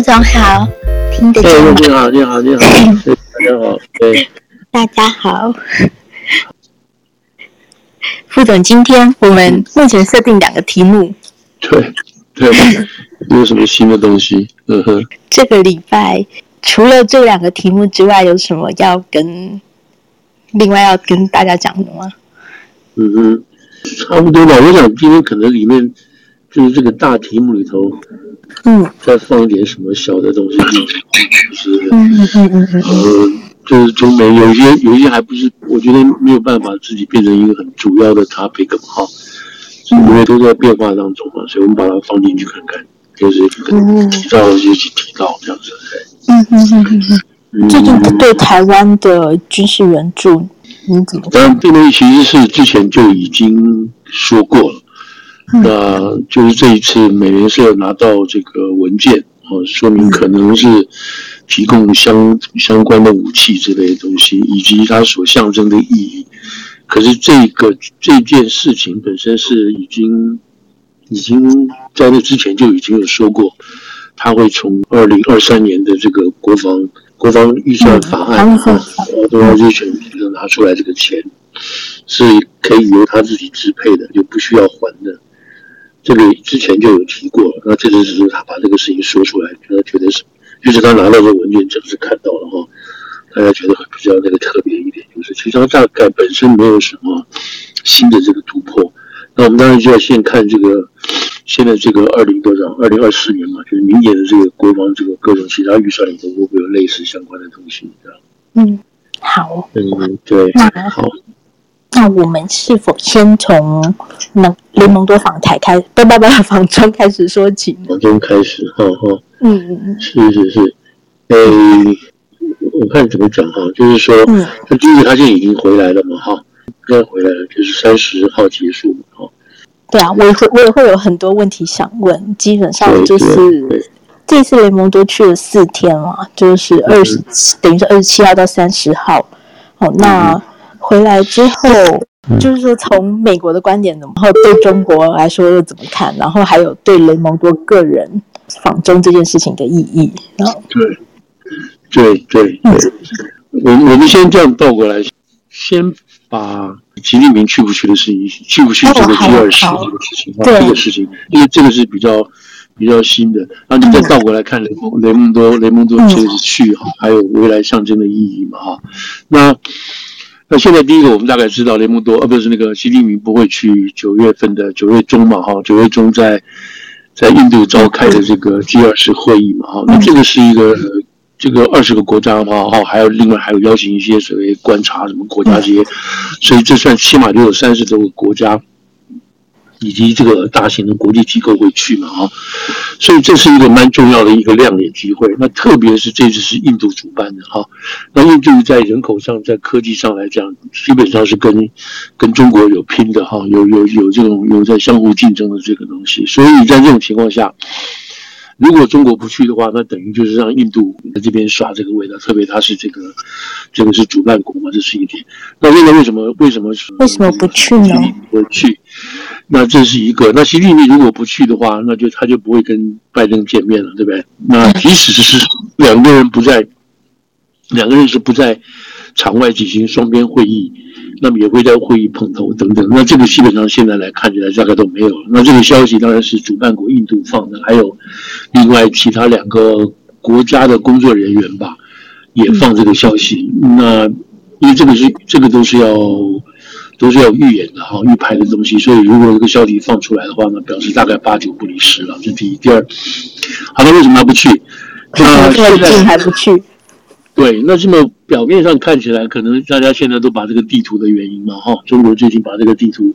副总好，听得见吗？你好，你好，你好，大家好，对，大家好。副总，今天我们目前设定两个题目。对，对，有什么新的东西？嗯哼。这个礼拜除了这两个题目之外，有什么要跟另外要跟大家讲的吗？嗯哼，差不多吧。我想今天可能里面就是这个大题目里头，嗯，再放一点什么小的东西进去，就是嗯嗯嗯嗯就是中美有些有些还不是，我觉得没有办法自己变成一个很主要的 topic 哈，因为都在变化当中嘛，所以我们把它放进去看看，就是提到就去提到这样子。嗯嗯嗯嗯嗯。最近对台湾的军事援助，你怎么？当然，这东西其实是之前就已经说过了，那就是这一次美联社拿到这个文件。哦，说明可能是提供相相关的武器之类的东西，以及它所象征的意义。可是这个这件事情本身是已经已经在那之前就已经有说过，他会从二零二三年的这个国防国防预算法案啊，都要就拿出来这个钱，是可以由他自己支配的，就不需要还的。这个之前就有提过，那这次只是他把这个事情说出来，觉得觉得是，就是他拿到这个文件，正式看到了哈，大家觉得很比较那个特别一点，就是其实他大概本身没有什么新的这个突破。那我们当然就要先看这个现在这个二零多少，二零二四年嘛，就是明年的这个国防这个各种其他预算里头会不会有类似相关的东西？这样。嗯，好。嗯，对，那好。那我们是否先从那雷蒙多访台开，不不不，访中开始说起？访中开始，哈哈，嗯嗯嗯，是是是，哎，我看怎么讲哈，就是说，嗯，他第一他现在已经回来了嘛，哈，应该回来了，就是三十号结束嘛，哈。对啊，我也会我也会有很多问题想问，基本上就是这次雷蒙多去了四天嘛，就是二十七，等于是二十七号到三十号，哦，那。嗯回来之后，就是说从美国的观点，然后对中国来说又怎么看？然后还有对雷蒙多个人访中这件事情的意义。对，对对对，我我们先这样倒过来，先把习近平去不去的事情，去不去这个 G 二十这个事情，这个事情，因为这个是比较比较新的，然后你再倒过来看雷蒙雷蒙多雷蒙多这个是去哈，还有未来象征的意义嘛哈，那。那现在第一个，我们大概知道雷蒙多，呃、啊、不是那个习近平不会去九月份的九月中嘛，哈，九月中在在印度召开的这个 G 二十会议嘛，哈，那这个是一个这个二十个国家嘛，哈，还有另外还有邀请一些所谓观察什么国家这些，所以这算起码就有三十多个国家。以及这个大型的国际机构会去嘛？哈，所以这是一个蛮重要的一个亮点机会。那特别是这次是印度主办的哈，那印度在人口上、在科技上来讲，基本上是跟跟中国有拼的哈，有有有这种有在相互竞争的这个东西。所以在这种情况下，如果中国不去的话，那等于就是让印度在这边耍这个味道。特别他是这个这个是主办国嘛，这是一点。那现在为什么为什么为什么不去呢？不去。那这是一个，那习近平如果不去的话，那就他就不会跟拜登见面了，对不对？那即使是两个人不在，两个人是不在场外举行双边会议，那么也会在会议碰头等等。那这个基本上现在来看起来大概都没有了。那这个消息当然是主办国印度放的，还有另外其他两个国家的工作人员吧，也放这个消息。那因为这个是这个都是要。都是要预演的哈，预拍的东西，所以如果这个消息放出来的话呢，表示大概八九不离十了。这第一，第二，好，的为什么还不去？那 现在还不去？对，那这么表面上看起来，可能大家现在都把这个地图的原因嘛，哈，中国最近把这个地图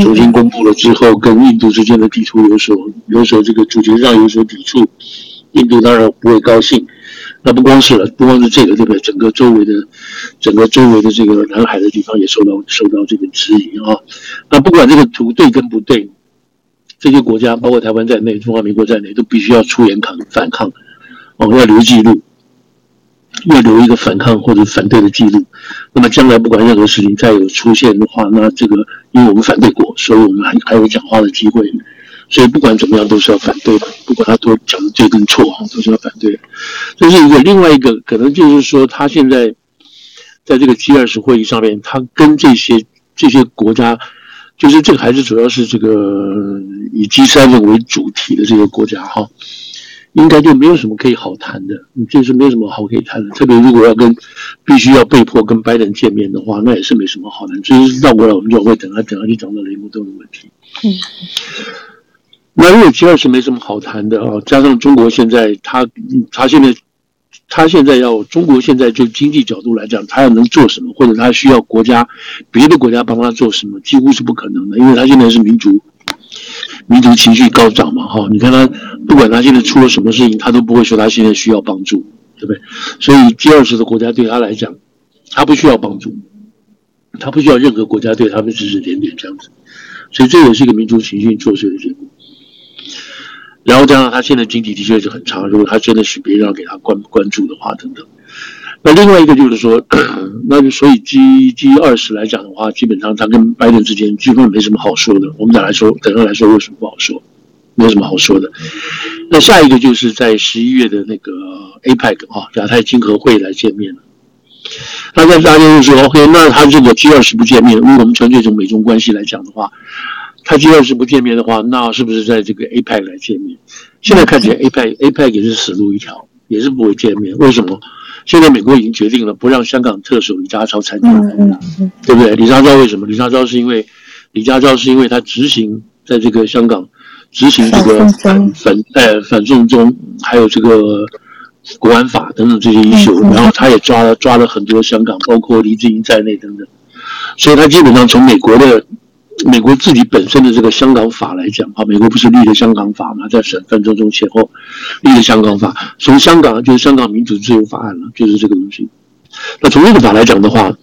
重新公布了之后，跟印度之间的地图有所有所这个主权上有所抵触，印度当然不会高兴。那不光是了，不光是这个，对不对？整个周围的，整个周围的这个南海的地方也受到受到这个质疑啊。那不管这个图对跟不对，这些国家，包括台湾在内，中华民国在内，都必须要出言抗反抗，哦，要留记录，要留一个反抗或者反对的记录。那么将来不管任何事情再有出现的话，那这个因为我们反对过，所以我们还还有讲话的机会。所以不管怎么样都是要反对的，不管他多讲的对跟错啊，都是要反对的。这是一个另外一个可能就是说，他现在在这个 G 二十会议上面，他跟这些这些国家，就是这个还是主要是这个以 G 三为主题的这个国家哈。应该就没有什么可以好谈的，你就是没有什么好可以谈的。特别如果要跟必须要被迫跟拜登见面的话，那也是没什么好谈。就是绕过来，我们就会等他等他去讲到雷蒙顿的问题。嗯，那如果 G20 没什么好谈的啊，加上中国现在他他现在他现在要中国现在就经济角度来讲，他要能做什么，或者他需要国家别的国家帮他做什么，几乎是不可能的，因为他现在是民主。民族情绪高涨嘛，哈，你看他不管他现在出了什么事情，他都不会说他现在需要帮助，对不对？所以 G20 的国家对他来讲，他不需要帮助，他不需要任何国家对他们指指点点这样子，所以这也是一个民族情绪作祟的结果。然后加上他现在经济的确是很差，如果他真的是别人要给他关关注的话，等等。那另外一个就是说，那就所以 G G 二十来讲的话，基本上他跟拜登之间基本没什么好说的。我们讲来说，等下来说为什么不好说，没什么好说的。那下一个就是在十一月的那个 APEC 啊，亚太经合会来见面了。那在大家就说，OK，那他这个 G 二十不见面，如果我们纯粹从美中关系来讲的话，他 G 二十不见面的话，那是不是在这个 APEC 来见面？现在看起来 APEC APEC 也是死路一条，也是不会见面。为什么？现在美国已经决定了不让香港特首李家超参加，嗯嗯、对不对？李家超为什么？李家超是因为李家超是因为他执行在这个香港执行这个反反呃反送中，还有这个国安法等等这些因素，然后他也抓了抓了很多香港，包括黎智英在内等等，所以他基本上从美国的。美国自己本身的这个香港法来讲，啊，美国不是立了香港法吗？在审犯中中前后立了香港法，从香港就是香港民主自由法案了，就是这个东西。那从这个法来讲的话，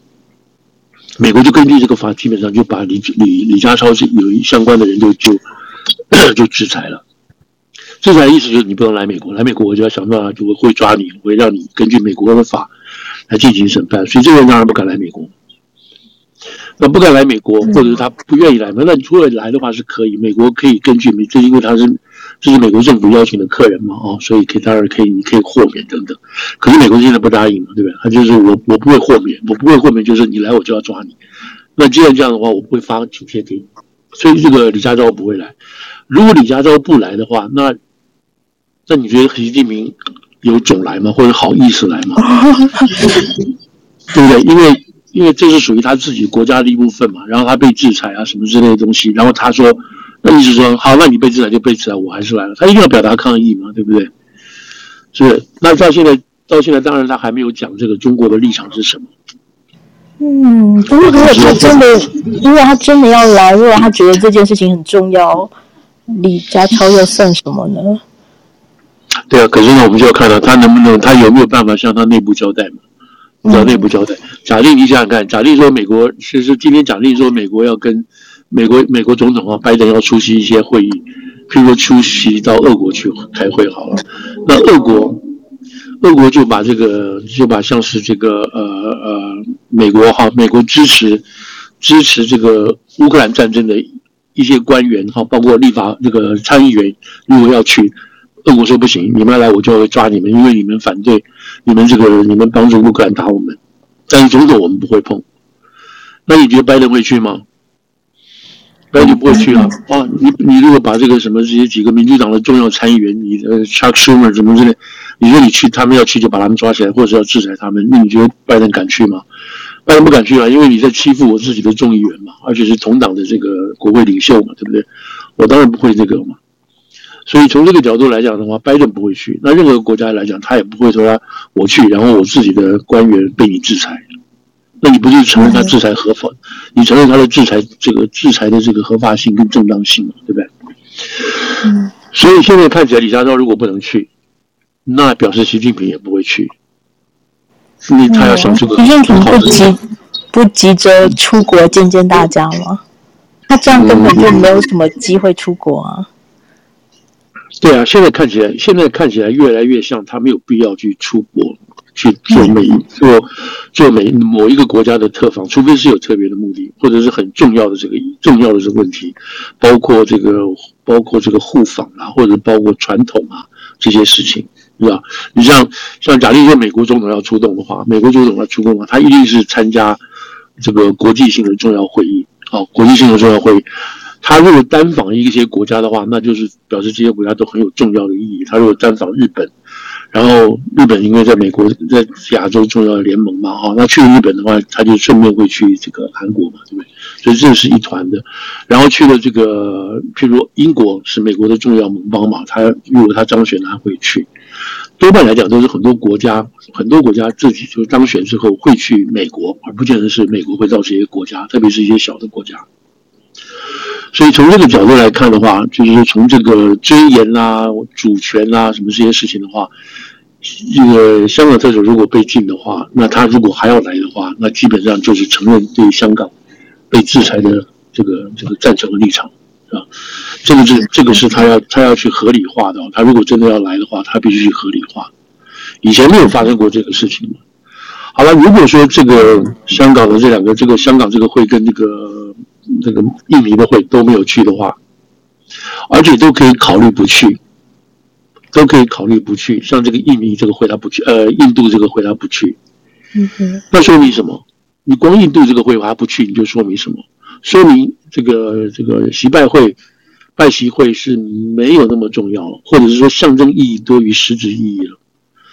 美国就根据这个法，基本上就把李李李家超是有相关的人就就 就制裁了。制裁意思就是你不能来美国，来美国我就要想办法就会会抓你，会让你根据美国的法来进行审判。所以这个人当然不敢来美国。那不敢来美国，或者是他不愿意来嘛？那你如果来的话是可以，美国可以根据美，就因为他是这是美国政府邀请的客人嘛，哦，所以可以当然可以，你可以豁免等等。可是美国现在不答应嘛，对不对？他就是我我不会豁免，我不会豁免，就是你来我就要抓你。那既然这样的话，我不会发请帖给你。所以这个李家超不会来。如果李家超不来的话，那那你觉得习近平有种来吗？或者好意思来吗？对不对？因为。因为这是属于他自己国家的一部分嘛，然后他被制裁啊什么之类的东西，然后他说，那意思说，好，那你被制裁就被制裁，我还是来了，他一定要表达抗议嘛，对不对？是，那到现在到现在，当然他还没有讲这个中国的立场是什么。嗯，不过如果他真的，如果他真的要来，如果他觉得这件事情很重要，李家超又算什么呢？对啊，可是呢，我们就要看到他能不能，他有没有办法向他内部交代嘛。找内部交代。假定你想想看，假定说美国，其实今天假定说美国要跟美国美国总统啊拜登要出席一些会议，譬如说出席到俄国去开会好了。那俄国，俄国就把这个就把像是这个呃呃美国哈美国支持支持这个乌克兰战争的一些官员哈，包括立法这个参议员，如果要去。俄国说不行，你们要来我就会抓你们，因为你们反对，你们这个你们帮助乌克兰打我们，但是总统我们不会碰。那你觉得拜登会去吗？拜登就不会去啊啊！你你如果把这个什么这些几个民主党的重要参议员，你的 Chuck Schumer 什么之类，你说你去，他们要去就把他们抓起来，或者要制裁他们，那你觉得拜登敢去吗？拜登不敢去啊，因为你在欺负我自己的众议员嘛，而且是同党的这个国会领袖嘛，对不对？我当然不会这个嘛。所以从这个角度来讲的话，拜登不会去。那任何国家来讲，他也不会说他我去，然后我自己的官员被你制裁。那你不是承认他制裁合法？你承认他的制裁这个制裁的这个合法性跟正当性嘛？对不对？嗯。所以现在看起来，李家超如果不能去，那表示习近平也不会去，因为他要想这个。习近平不急不急着出国见见大家吗？他这样根本就没有什么机会出国啊。对啊，现在看起来，现在看起来越来越像他没有必要去出国去做每做做每某一个国家的特访，除非是有特别的目的，或者是很重要的这个重要的这个问题，包括这个包括这个互访啊，或者包括传统啊这些事情，是吧？你像像假定说美国总统要出动的话，美国总统要出动的话，他一定是参加这个国际性的重要会议，好，国际性的重要会议。他如果单访一些国家的话，那就是表示这些国家都很有重要的意义。他如果单访日本，然后日本因为在美国在亚洲重要联盟嘛，哈，那去了日本的话，他就顺便会去这个韩国嘛，对不对？所以这是一团的。然后去了这个，譬如英国是美国的重要盟邦嘛，他如果他当选，他会去。多半来讲都是很多国家，很多国家自己就当选之后会去美国，而不见得是美国会到这些国家，特别是一些小的国家。所以从这个角度来看的话，就是从这个尊严啊、主权啊什么这些事情的话，这个香港特首如果被禁的话，那他如果还要来的话，那基本上就是承认对香港被制裁的这个这个赞成的立场，啊，这个是这个是他要他要去合理化的。他如果真的要来的话，他必须去合理化。以前没有发生过这个事情。好了，如果说这个香港的这两个这个香港这个会跟这个。这个印尼的会都没有去的话，而且都可以考虑不去，都可以考虑不去。像这个印尼这个会他不去，呃，印度这个会他不去，嗯哼，那说明什么？你光印度这个会他不去，你就说明什么？说明这个这个习拜会拜习会是没有那么重要了，或者是说象征意义多于实质意义了。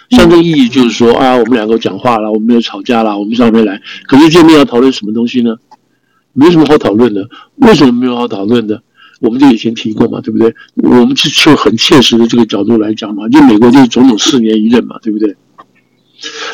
象征意义就是说啊，我们两个讲话了，我们没有吵架了，我们上面来。可是见面要讨论什么东西呢？没什么好讨论的，为什么没有好讨论的？我们就以前提过嘛，对不对？我们就就很切实的这个角度来讲嘛，就美国就是总统四年一任嘛，对不对？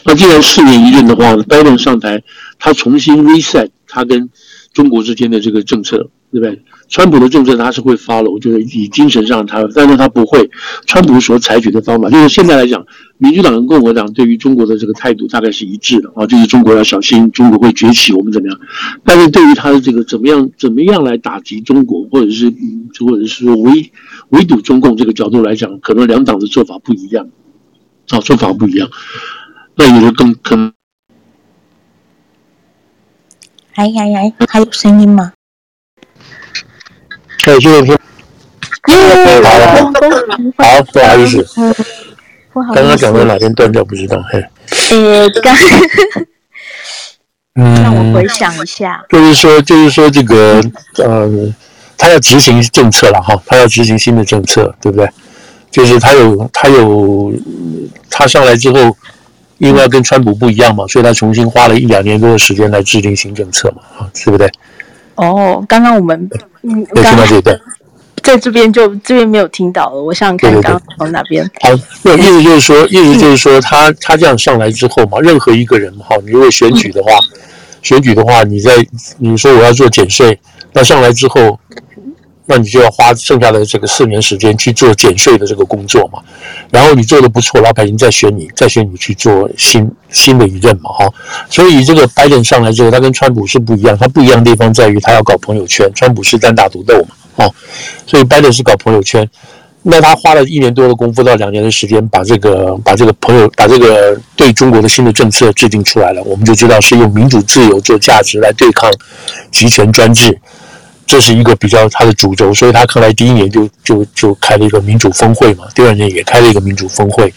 那既然四年一任的话，拜登上台，他重新 reset 他跟中国之间的这个政策，对不对？川普的政策他是会 follow，就是以精神上他，但是他不会。川普所采取的方法，就是现在来讲，民主党跟共和党对于中国的这个态度大概是一致的啊，就是中国要小心，中国会崛起，我们怎么样？但是对于他的这个怎么样，怎么样来打击中国，或者是，或者是说围围堵中共这个角度来讲，可能两党的做法不一样，啊，做法不一样，那有的更可能。哎呀呀，还有声音吗？可以继续听。好了，好，不好意思，刚刚讲到哪边断掉不知道，嘿。呃，刚，嗯，让我回想一下。就是说，就是说，这个，呃，他要执行政策了哈，他要执行新的政策，对不对？就是他有，他有，他上来之后，因为要跟川普不一样嘛，所以他重新花了一两年多的时间来制定新政策嘛，啊，对不对？哦，刚刚我们嗯，我听到这段，在这边就这边没有听到了。我想看刚刚从哪边。好，那意思就是说，意思就是说，他他这样上来之后嘛，任何一个人哈，你如果选举的话，选举的话，你在你说我要做减税，那上来之后。那你就要花剩下的这个四年时间去做减税的这个工作嘛，然后你做的不错，老百姓再选你，再选你去做新新的一任嘛，哈。所以这个拜登上来之后，他跟川普是不一样，他不一样的地方在于他要搞朋友圈，川普是单打独斗嘛，哦。所以拜登是搞朋友圈，那他花了一年多的功夫到两年的时间，把这个把这个朋友把这个对中国的新的政策制定出来了，我们就知道是用民主自由做价值来对抗集权专制。这是一个比较他的主轴，所以他看来第一年就就就开了一个民主峰会嘛，第二年也开了一个民主峰会。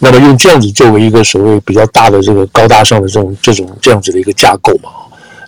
那么用这样子作为一个所谓比较大的这个高大上的这种这种这样子的一个架构嘛，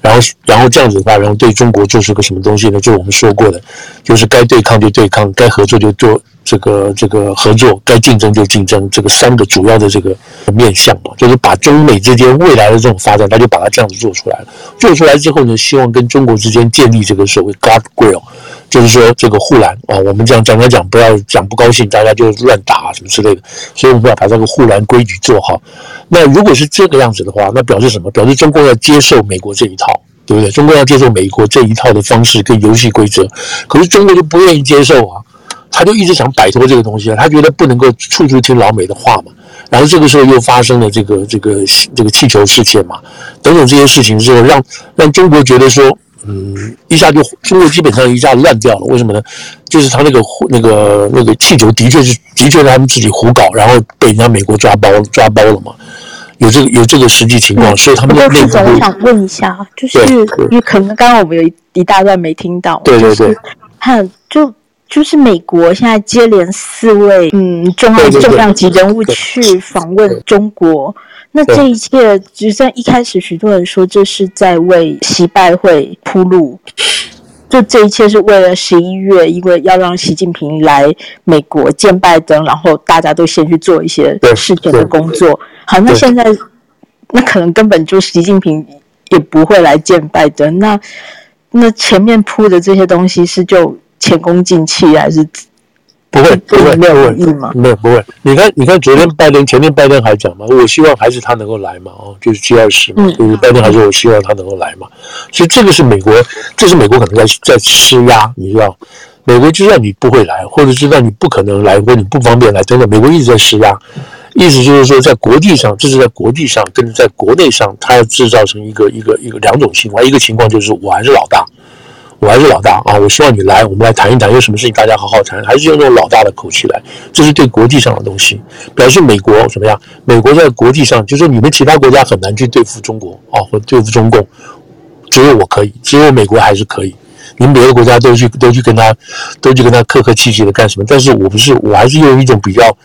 然后然后这样子的话，然后对中国就是个什么东西呢？就我们说过的，就是该对抗就对抗，该合作就做。这个这个合作该竞争就竞争，这个三个主要的这个面向嘛，就是把中美之间未来的这种发展，他就把它这样子做出来了。做出来之后呢，希望跟中国之间建立这个所谓 guardrail，就是说这个护栏啊。我们这样讲来讲，不要讲不高兴，大家就乱打什么之类的。所以我们要把这个护栏规矩做好。那如果是这个样子的话，那表示什么？表示中国要接受美国这一套，对不对？中国要接受美国这一套的方式跟游戏规则，可是中国就不愿意接受啊。他就一直想摆脱这个东西，他觉得不能够处处听老美的话嘛。然后这个时候又发生了这个这个这个气球事件嘛，等等这些事情之后，让让中国觉得说，嗯，一下就中国基本上一下乱掉了。为什么呢？就是他那个那个那个气球的确是的确是他们自己胡搞，然后被人家美国抓包抓包了嘛。有这个有这个实际情况，嗯、所以他们的内部。我想问一下，就是因为可能刚刚我们有一一大段没听到，对对对，看就。就是美国现在接连四位嗯重要重量级人物去访问中国，那这一切，就像一开始许多人说这是在为习拜会铺路，就这一切是为了十一月，因为要让习近平来美国见拜登，然后大家都先去做一些事前的工作。好，那现在那可能根本就习近平也不会来见拜登，那那前面铺的这些东西是就。前功尽弃还是不会不会没有问题吗？没有不会。你看你看昨天拜登前天拜登还讲嘛，我希望还是他能够来嘛，哦，就是 G 二十嘛，就是拜登还说我希望他能够来嘛。所以这个是美国，这是美国可能在在施压，你知道，美国知道你不会来，或者知道你不可能来，或者你不方便来真的，美国一直在施压，意思就是说在国际上，这是在国际上跟在国内上，他要制造成一个一个一个两种情况，一个情况就是我还是老大。我还是老大啊！我希望你来，我们来谈一谈，有什么事情大家好好谈，还是用那种老大的口气来。这是对国际上的东西，表示美国怎么样？美国在国际上，就是你们其他国家很难去对付中国啊，或对付中共，只有我可以，只有美国还是可以。你们别的国家都去都去跟他，都去跟他客客气气的干什么？但是我不是，我还是用一种比较。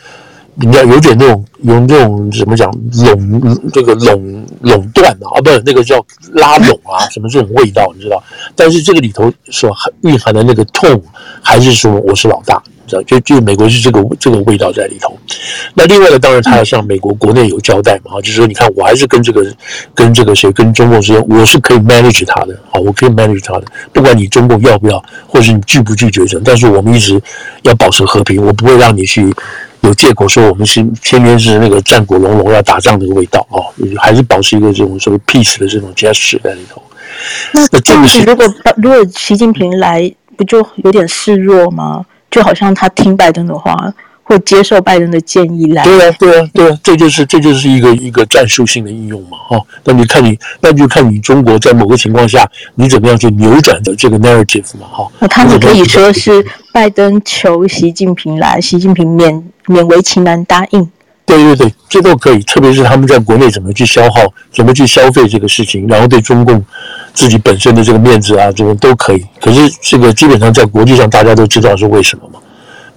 你要有点那种用这种怎么讲垄这个垄垄断啊，啊不是那个叫拉拢啊，什么这种味道你知道？但是这个里头所蕴含的那个痛，还是说我是老大，知道？就就美国是这个这个味道在里头。那另外呢，当然他要向美国国内有交代嘛，就是说你看我还是跟这个跟这个谁跟中共之间，我是可以 manage 他的啊，我可以 manage 他的，不管你中共要不要，或是你拒不拒绝者，但是我们一直要保持和平，我不会让你去。有借口说我们是天天是那个战鼓隆隆要打仗的味道哦，还是保持一个这种所谓 peace 的这种 gesture 在里头。那这个是如果如果习近平来，不就有点示弱吗？就好像他听拜登的话。或接受拜登的建议来，对啊，对啊，对啊，这就是这就是一个一个战术性的应用嘛，哈、哦。那你看你，那就看你中国在某个情况下，你怎么样去扭转的这个 narrative 嘛，哈、哦。那他们可以说是拜登求习近平来，习近平勉勉为其难答应。对对对，这都可以，特别是他们在国内怎么去消耗，怎么去消费这个事情，然后对中共自己本身的这个面子啊，这种都可以。可是这个基本上在国际上，大家都知道是为什么嘛。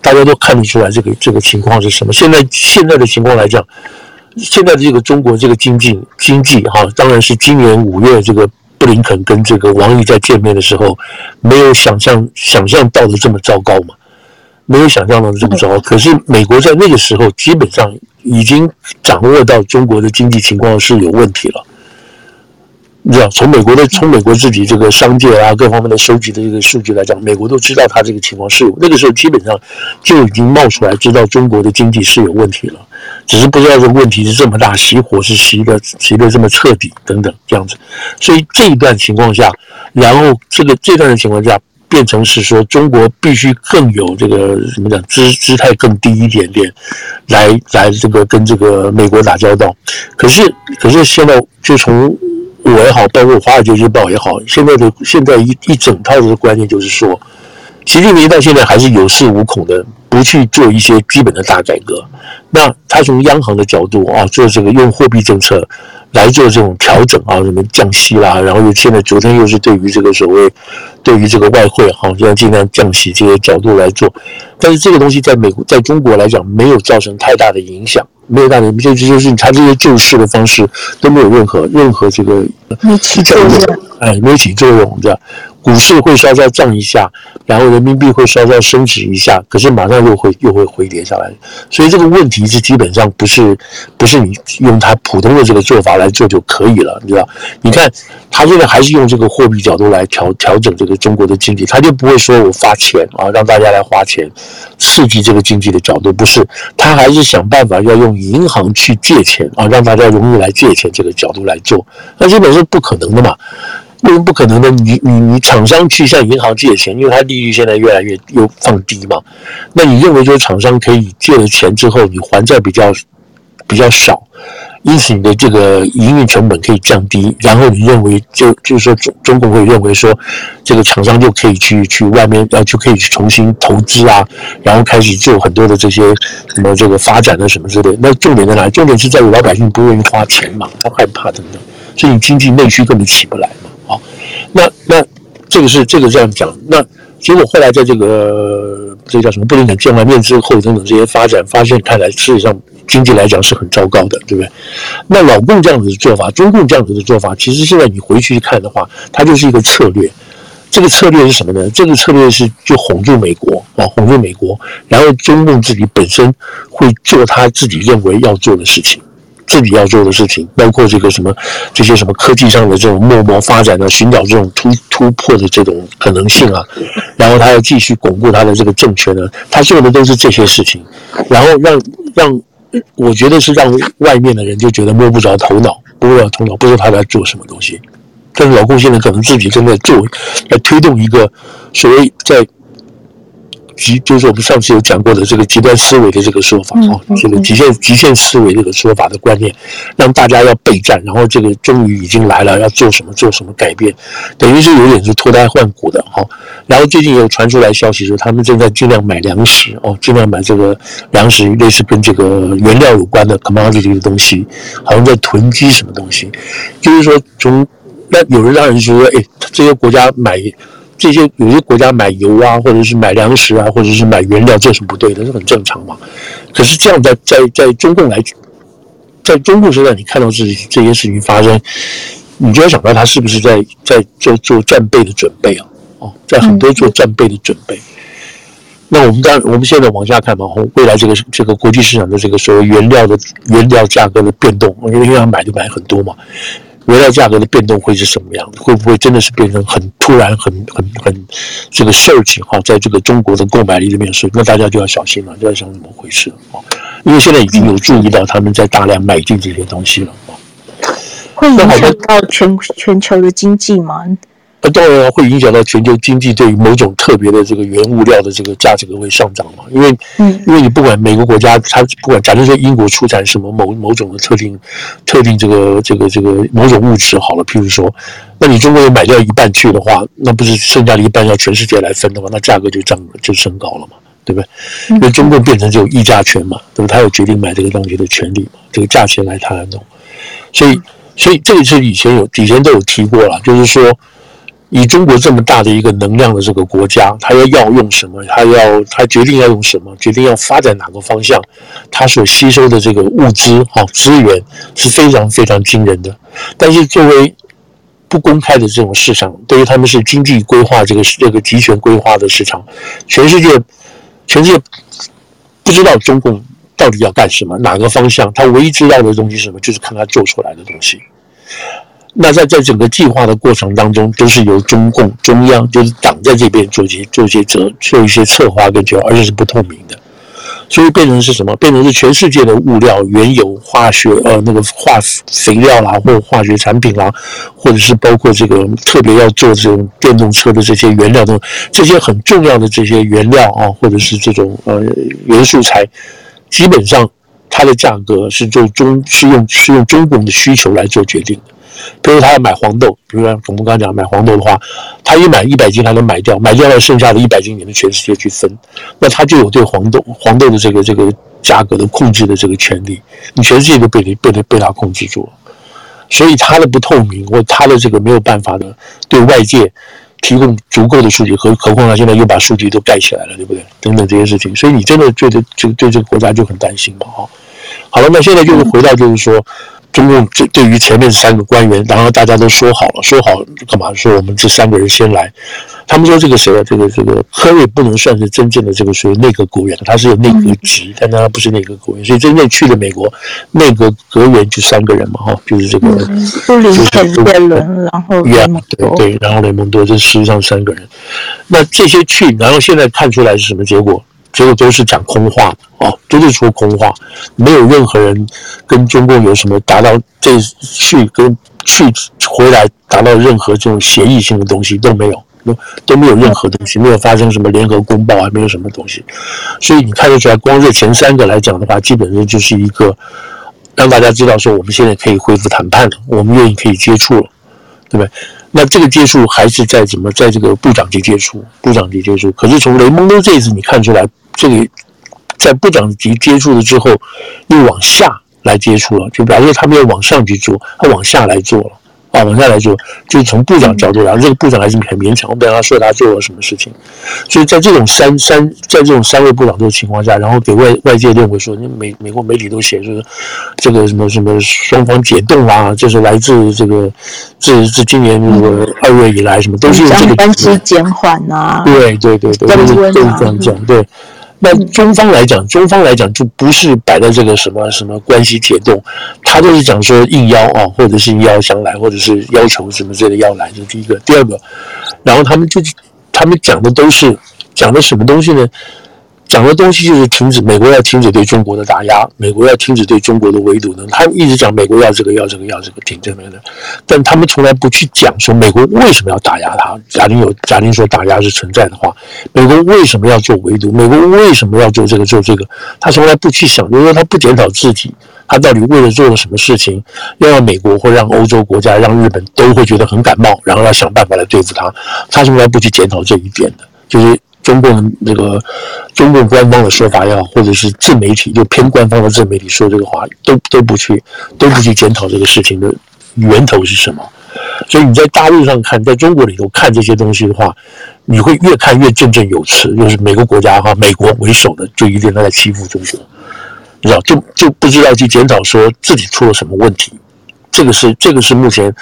大家都看得出来，这个这个情况是什么？现在现在的情况来讲，现在的这个中国这个经济经济哈，当然是今年五月这个布林肯跟这个王毅在见面的时候，没有想象想象到的这么糟糕嘛，没有想象到的这么糟糕。可是美国在那个时候基本上已经掌握到中国的经济情况是有问题了。你知道，从美国的从美国自己这个商界啊各方面的收集的这个数据来讲，美国都知道它这个情况是有，那个时候基本上就已经冒出来，知道中国的经济是有问题了，只是不知道这个问题是这么大，熄火是熄的熄的这么彻底等等这样子。所以这一段情况下，然后这个这段的情况下，变成是说中国必须更有这个怎么讲姿姿态更低一点点，来来这个跟这个美国打交道。可是可是现在就从我也好，包括《华尔街日报》也好，现在的现在一一整套的观念就是说，习近平到现在还是有恃无恐的，不去做一些基本的大改革。那他从央行的角度啊，做这个用货币政策来做这种调整啊，什么降息啦，然后又现在昨天又是对于这个所谓对于这个外汇哈，这样尽量降息这些角度来做。但是这个东西在美国，在中国来讲，没有造成太大的影响。没有大的，这就是他这些救市的方式都没有任何任何这个没起哎，没起作用，这样。股市会稍稍涨一下，然后人民币会稍稍升值一下，可是马上又会又会回跌下来。所以这个问题是基本上不是 不是你用它普通的这个做法来做就可以了，你知道？你看他现在还是用这个货币角度来调调整这个中国的经济，他就不会说我发钱啊，让大家来花钱刺激这个经济的角度，不是，他还是想办法要用银行去借钱啊，让大家容易来借钱这个角度来做，那基本是不可能的嘛。为什么不可能呢？你你你厂商去向银行借钱，因为它利率现在越来越又放低嘛。那你认为说厂商可以借了钱之后，你还债比较比较少，因此你的这个营运成本可以降低。然后你认为就就是说中中国会认为说，这个厂商就可以去去外面啊，就可以去重新投资啊，然后开始做很多的这些什么这个发展啊什么之类。那重点在哪？重点是在于老百姓不愿意花钱嘛，他害怕等等，所以经济内需根本起不来嘛。那那这个是这个这样讲，那结果后来在这个这个叫什么？布林肯见完面之后等等这些发展发现，看来事实上经济来讲是很糟糕的，对不对？那老共这样子的做法，中共这样子的做法，其实现在你回去看的话，它就是一个策略。这个策略是什么呢？这个策略是就哄住美国啊，哄住美国，然后中共自己本身会做他自己认为要做的事情，自己要做的事情，包括这个什么这些什么科技上的这种默默发展啊，寻找这种突突破的这种可能性啊，然后他要继续巩固他的这个政权呢，他做的都是这些事情，然后让让我觉得是让外面的人就觉得摸不着头脑，摸不着头脑，不知道他在做什么东西。但是老共现在可能自己正在做，来推动一个所谓在极，就是我们上次有讲过的这个极端思维的这个说法啊，这个极限极限思维这个说法的观念，让大家要备战，然后这个终于已经来了，要做什么做什么改变，等于是有点是脱胎换骨的哈。然后最近有传出来消息说，他们正在尽量买粮食哦，尽量买这个粮食，类似跟这个原料有关的 commodity 的东西，好像在囤积什么东西，就是说从。那有人让人说，哎，这些国家买这些，有些国家买油啊，或者是买粮食啊，或者是买原料，这是不对的，这很正常嘛。可是这样在在在中共来，在中共身上，你看到这这些事情发生，你就要想到他是不是在在做做战备的准备啊？哦，在很多做战备的准备。那我们当然，我们现在往下看嘛，未来这个这个国际市场的这个所谓原料的原料价格的变动，因为要买就买很多嘛。原料价格的变动会是什么样？会不会真的是变成很突然、很很很这个 surge 哈，在这个中国的购买力里面是？那大家就要小心了，就要想怎么回事啊？因为现在已经有注意到他们在大量买进这些东西了啊。会影响到全全球的经济吗？那当然会影响到全球经济，对于某种特别的这个原物料的这个价值会上涨嘛？因为，嗯，因为你不管每个国家，它不管，假如说英国出产什么某某种的特定特定这个这个这个某种物质好了，譬如说，那你中国人买掉一半去的话，那不是剩下的一半要全世界来分的话，那价格就涨就升高了嘛，对不对？因为中国变成这种议价权嘛，对吧？他有决定买这个东西的权利嘛，这个价钱来他来弄，所以所以这一次以前有以前都有提过了，就是说。以中国这么大的一个能量的这个国家，他要要用什么？他要他决定要用什么？决定要发展哪个方向？他所吸收的这个物资哈资源是非常非常惊人的。但是作为不公开的这种市场，对于他们是经济规划这个这个集权规划的市场，全世界全世界不知道中共到底要干什么，哪个方向？他唯一知道的东西是什么？就是看他做出来的东西。那在在整个计划的过程当中，都是由中共中央就是党在这边做些做些策做一些策划跟决而且是不透明的，所以变成是什么？变成是全世界的物料、原油、化学呃那个化肥料啦，或化学产品啦，或者是包括这个特别要做这种电动车的这些原料的这些很重要的这些原料啊，或者是这种呃元素材，基本上它的价格是就中是用是用中共的需求来做决定的。比如他要买黄豆，比如说我们刚刚讲买黄豆的话，他一买一百斤，他能买掉，买掉了剩下的一百斤，你们全世界去分，那他就有对黄豆黄豆的这个这个价格的控制的这个权利，你全世界都被你被他被他控制住了，所以他的不透明或他的这个没有办法的对外界提供足够的数据，何何况他现在又把数据都盖起来了，对不对？等等这些事情，所以你真的觉得这个对这个国家就很担心嘛？哈，好了，那现在就是回到就是说。中共这对于前面三个官员，然后大家都说好了，说好干嘛？说我们这三个人先来。他们说这个谁啊？这个这个科瑞不能算是真正的这个属于内阁国务员，他是有内阁职，但他不是内阁国务员。所以真正去了美国，内阁阁员就三个人嘛，哈，就是这个布林肯、耶伦，然后雷蒙多，对对，然后雷蒙多，这实际上三个人。那这些去，然后现在看出来是什么结果？结果都是讲空话的哦，都是说空话，没有任何人跟中共有什么达到这去跟去回来达到任何这种协议性的东西都没有，都没有任何东西，没有发生什么联合公报啊，没有什么东西，所以你看得出来，光这前三个来讲的话，基本上就是一个让大家知道说，我们现在可以恢复谈判了，我们愿意可以接触了，对不对？那这个接触还是在怎么在这个部长级接触，部长级接触，可是从雷蒙多这一次你看出来。这里在部长级接触了之后，又往下来接触了，就表示他没有往上去做，他往下来做了，啊，往下来说，就是从部长角度来，这个部长还是很勉强，我不知道他说他做了什么事情。所以在这种三三，在这种三位部长的情况下，然后给外外界认为说，美美国媒体都写说，这个什么什么双方解冻啊，就是来自这个自自今年那个二月以来，什么都是这个关系减缓啊，对对对对，都是这样讲，对。那中方来讲，中方来讲就不是摆在这个什么什么关系铁洞，他就是讲说应邀啊，或者是邀相来，或者是要求什么之类的要来，这是第一个。第二个，然后他们就他们讲的都是讲的什么东西呢？讲的东西就是停止美国要停止对中国的打压，美国要停止对中国的围堵呢。他一直讲美国要这个要这个要这个停这边的，但他们从来不去讲说美国为什么要打压他。假定有假定说打压是存在的话，美国为什么要做围堵？美国为什么要做这个做这个？他从来不去想，就是说他不检讨自己，他到底为了做了什么事情，要让美国或让欧洲国家、让日本都会觉得很感冒，然后要想办法来对付他。他从来不去检讨这一点的，就是。中共那个中共官方的说法也好，或者是自媒体就偏官方的自媒体说这个话，都都不去都不去检讨这个事情的源头是什么。所以你在大陆上看，在中国里头看这些东西的话，你会越看越振振有词。就是每个国家哈，美国为首的就一定在欺负中国，你知道，就就不知道去检讨说自己出了什么问题。这个是这个是目前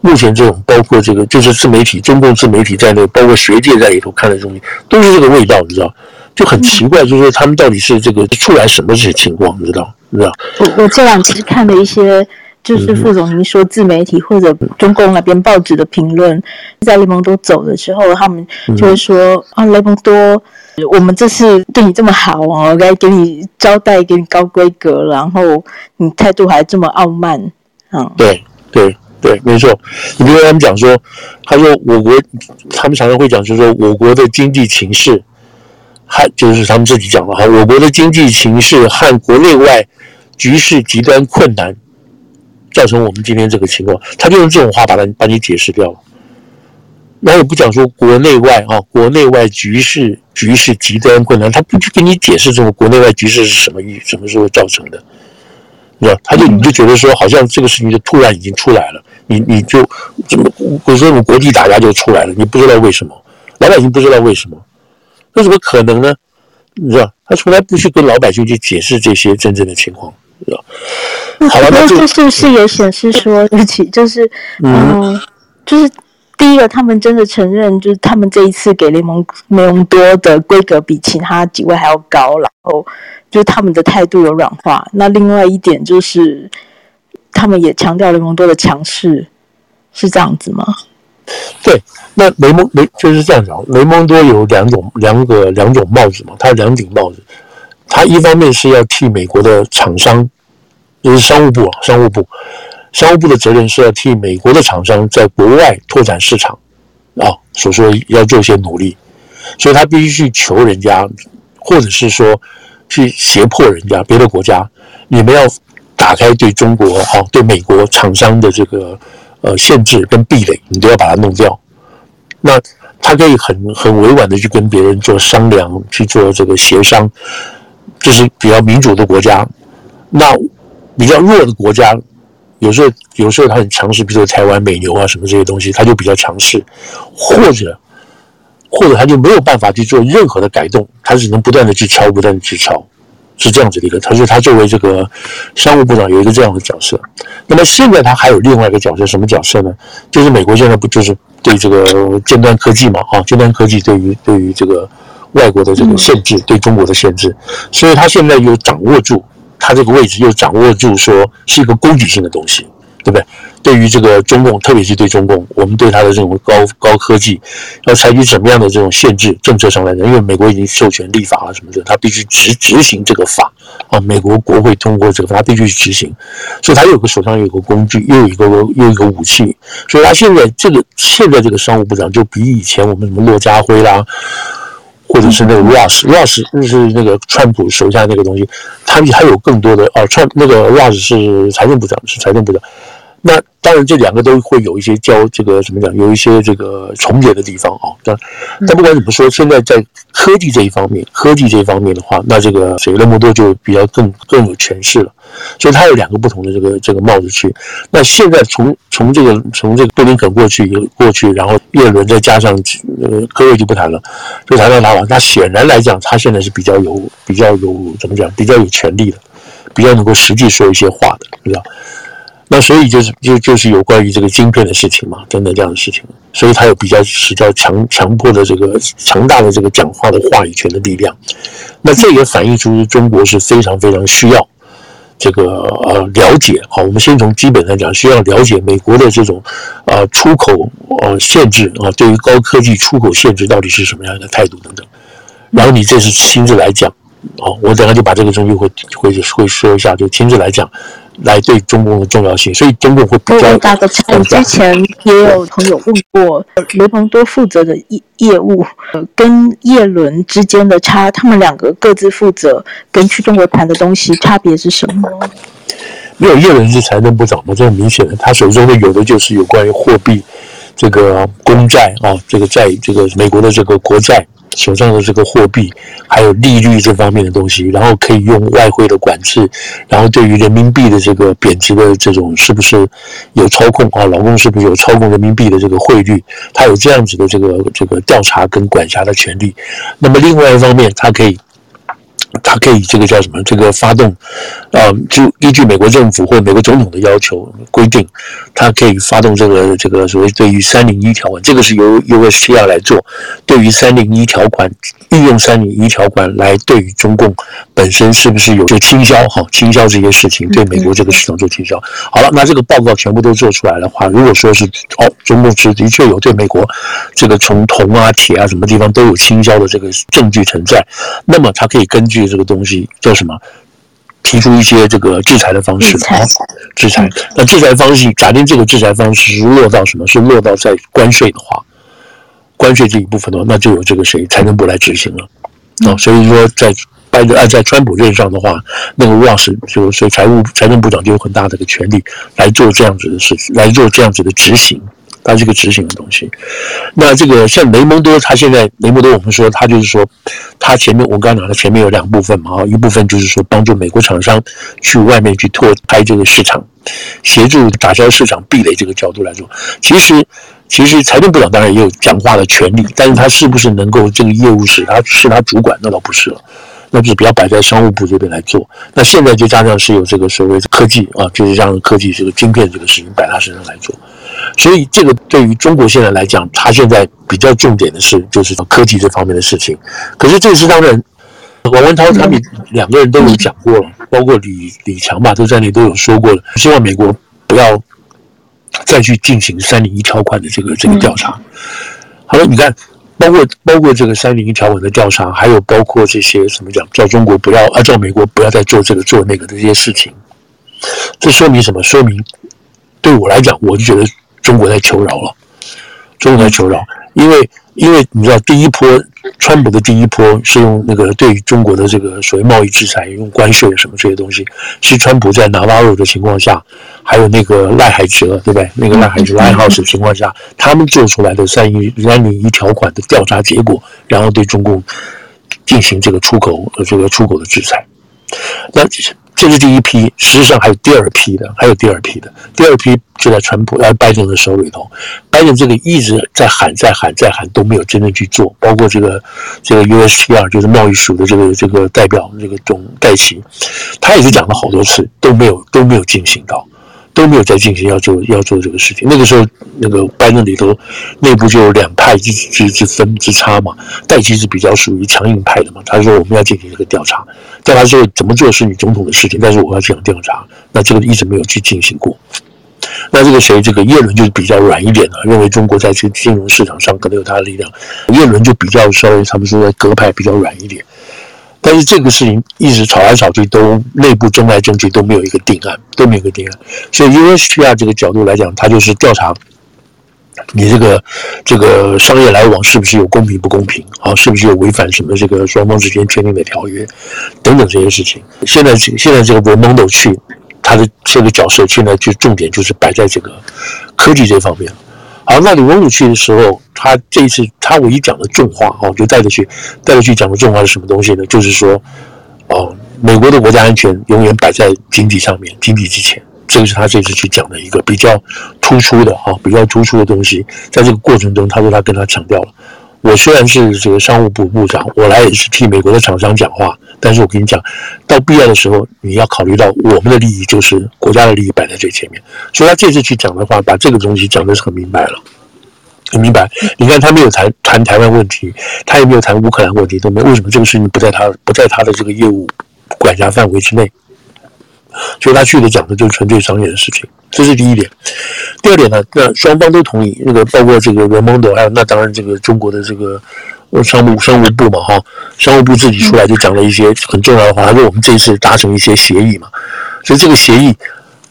目前这种包括这个就是自媒体中共自媒体在内，包括学界在里头看的东西，都是这个味道，你知道？就很奇怪，就是说他们到底是这个出来什么这些情况，你知道？你知道？我我这两天看了一些，就是副总您说自媒体或者中共那边报纸的评论，在雷蒙多走的时候，他们就会说啊，雷蒙多，我们这次对你这么好哦，该给你招待，给你高规格，然后你态度还这么傲慢。对对对，没错。你比如他们讲说，他说我国，他们常常会讲，就是说我国的经济情势，还就是他们自己讲的哈，我国的经济情势和国内外局势极端困难，造成我们今天这个情况。他就用这种话把它把你解释掉了。然后也不讲说国内外啊，国内外局势局势极端困难，他不去给你解释这种国内外局势是什么意，什么时候造成的。是吧？他就你就觉得说，好像这个事情就突然已经出来了，你你就怎么，比如说我国际打压就出来了，你不知道为什么，老百姓不知道为什么，那怎么可能呢？你知道，他从来不去跟老百姓去解释这些真正的情况，知道？好了，那这是不是也显示说，对不起，就是嗯，就是第一个，他们真的承认，就是他们这一次给雷蒙雷蒙多的规格比其他几位还要高，然后。就他们的态度有软化，那另外一点就是，他们也强调雷蒙多的强势，是这样子吗？对，那雷蒙雷就是这样讲，雷蒙多有两种两个两种帽子嘛，他两顶帽子，他一方面是要替美国的厂商，就是商务部啊，商务部，商务部的责任是要替美国的厂商在国外拓展市场啊，所说要做一些努力，所以他必须去求人家，或者是说。去胁迫人家别的国家，你们要打开对中国哈、对美国厂商的这个呃限制跟壁垒，你都要把它弄掉。那他可以很很委婉的去跟别人做商量，去做这个协商。就是比较民主的国家，那比较弱的国家，有时候有时候他很强势，比如说台湾、美牛啊什么这些东西，他就比较强势，或者。或者他就没有办法去做任何的改动，他只能不断的去敲，不断的去敲，是这样子的一个。他说他作为这个商务部长有一个这样的角色。那么现在他还有另外一个角色，什么角色呢？就是美国现在不就是对这个尖端科技嘛？啊，尖端科技对于对于这个外国的这个限制，对中国的限制，所以他现在又掌握住他这个位置，又掌握住说是一个攻击性的东西。对不对？对于这个中共，特别是对中共，我们对它的这种高高科技，要采取什么样的这种限制政策上来的？因为美国已经授权立法了什么的，他必须执执行这个法啊。美国国会通过这个法，他必须去执行，所以他有个手上有个工具，又有一个又有一个武器。所以他现在这个现在这个商务部长就比以前我们什么骆家辉啦，或者是那个 Ross，Ross 就是那个川普手下那个东西，他还有更多的哦，川那个 Ross 是财政部长，是财政部长。那当然，这两个都会有一些交这个怎么讲，有一些这个重叠的地方啊。但但不管怎么说，现在在科技这一方面，科技这一方面的话，那这个谁雷蒙多就比较更更有权势了。所以他有两个不同的这个这个帽子去。那现在从从这个从这个布林肯过去过去，然后叶伦再加上呃科瑞就不谈了，就谈到他了。那显然来讲，他现在是比较有比较有怎么讲，比较有权力的，比较能够实际说一些话的，对吧？那所以就是就就是有关于这个晶片的事情嘛，等等这样的事情，所以他有比较比较强强迫的这个强大的这个讲话的话语权的力量。那这也反映出中国是非常非常需要这个呃了解。好，我们先从基本上讲，需要了解美国的这种呃出口呃限制啊，对于高科技出口限制到底是什么样的态度等等。然后你这次亲自来讲，好，我等下就把这个东西会会会说一下，就亲自来讲。来对中共的重要性，所以中共会比较。打个岔，之前也有朋友问过，雷蒙多负责的业业务，呃跟叶伦之间的差，他们两个各自负责跟去中国谈的东西差别是什么？没有，叶伦是财政部长嘛，这很明显的，他手中的有的就是有关于货币，这个公债啊，这个债，这个美国的这个国债。手上的这个货币，还有利率这方面的东西，然后可以用外汇的管制，然后对于人民币的这个贬值的这种是不是有操控啊？老共是不是有操控人民币的这个汇率？他有这样子的这个这个调查跟管辖的权利。那么另外一方面，他可以。它可以这个叫什么？这个发动，呃，就依据美国政府或美国总统的要求规定，它可以发动这个这个所谓对于三零一条款，这个是由 USTR 来做。对于三零一条款，运用三零一条款来对于中共本身是不是有就倾销哈，倾销这些事情对美国这个市场做倾销。好了，那这个报告全部都做出来的话，如果说是哦，中共是的确有对美国这个从铜啊、铁啊什么地方都有倾销的这个证据存在，那么他可以根据。这个东西叫什么？提出一些这个制裁的方式，啊。制裁。那制裁方式，假定这个制裁方式是落到什么？是落到在关税的话，关税这一部分的话，那就有这个谁财政部来执行了。啊、哦，所以说在拜登按在川普任上的话，那个 Ross 就所以财务财政部长就有很大的一个权力来做这样子的事情，来做这样子的执行。它是一个执行的东西，那这个像雷蒙多，他现在雷蒙多，我们说他就是说，他前面我刚讲的前面有两部分嘛，啊，一部分就是说帮助美国厂商去外面去拓开这个市场，协助打消市场壁垒这个角度来说，其实其实财政部长当然也有讲话的权利，但是他是不是能够这个业务是他是他主管，那倒不是了，那就是比较摆在商务部这边来做。那现在就加上是有这个所谓科技啊，就是让科技这个晶片这个事情摆他身上来做。所以，这个对于中国现在来讲，他现在比较重点的是，就是科技这方面的事情。可是，这个是当然，王文涛他们两个人都有讲过了，包括李李强吧，都在那里都有说过了，希望美国不要再去进行三零一条款的这个这个调查。好了，你看，包括包括这个三零一条文的调查，还有包括这些什么讲，叫中国不要啊，叫美国不要再做这个做那个的这些事情。这说明什么？说明对我来讲，我就觉得。中国在求饶了，中国在求饶，因为因为你知道，第一波川普的第一波是用那个对于中国的这个所谓贸易制裁，用关税什么这些东西，是川普在拿瓦罗的情况下，还有那个赖海哲，对不对？那个赖海哲赖浩斯的情况下，他们做出来的三一三零一条款的调查结果，然后对中共进行这个出口呃这个出口的制裁，那。这是第一批，实际上还有第二批的，还有第二批的。第二批就在川普、在拜登的手里头，拜登这里一直在喊、在喊、在喊，都没有真正去做。包括这个这个 USTR，就是贸易署的这个这个代表，这个总盖奇，他也是讲了好多次，都没有都没有进行到。都没有再进行要做要做这个事情。那个时候，那个班子里头内部就有两派之之之分之差嘛。戴琪是比较属于强硬派的嘛，他说我们要进行这个调查，调查之后怎么做是你总统的事情，但是我要进行调查。那这个一直没有去进行过。那这个谁？这个叶伦就是比较软一点的，认为中国在这金融市场上可能有他的力量。叶伦就比较稍微他们说的鸽派比较软一点。但是这个事情一直吵来吵去，都内部争来争去都没有一个定案，都没有一个定案。所以 U S P R 这个角度来讲，它就是调查你这个这个商业来往是不是有公平不公平啊？是不是有违反什么这个双方之间签订的条约等等这些事情。现在现在这个 Raimondo 去。他的这个角色现在就重点就是摆在这个科技这方面。好，那李文武去的时候，他这一次他唯一讲的重话哦，就带着去带着去讲的重话是什么东西呢？就是说，哦，美国的国家安全永远摆在经济上面，经济之前。这个是他这次去讲的一个比较突出的哈，比较突出的东西。在这个过程中，他说他跟他强调了。我虽然是这个商务部部长，我来也是替美国的厂商讲话，但是我跟你讲，到必要的时候，你要考虑到我们的利益，就是国家的利益摆在最前面。所以他这次去讲的话，把这个东西讲的是很明白了，很明白。你看他没有谈谈台湾问题，他也没有谈乌克兰问题，都没有。为什么这个事情不在他不在他的这个业务管辖范围之内？所以他去的讲的就是纯粹商业的事情。这是第一点，第二点呢？那双方都同意，那个包括这个雷蒙德还有那当然这个中国的这个商务商务部嘛，哈，商务部自己出来就讲了一些很重要的话，他说我们这一次达成一些协议嘛，所以这个协议，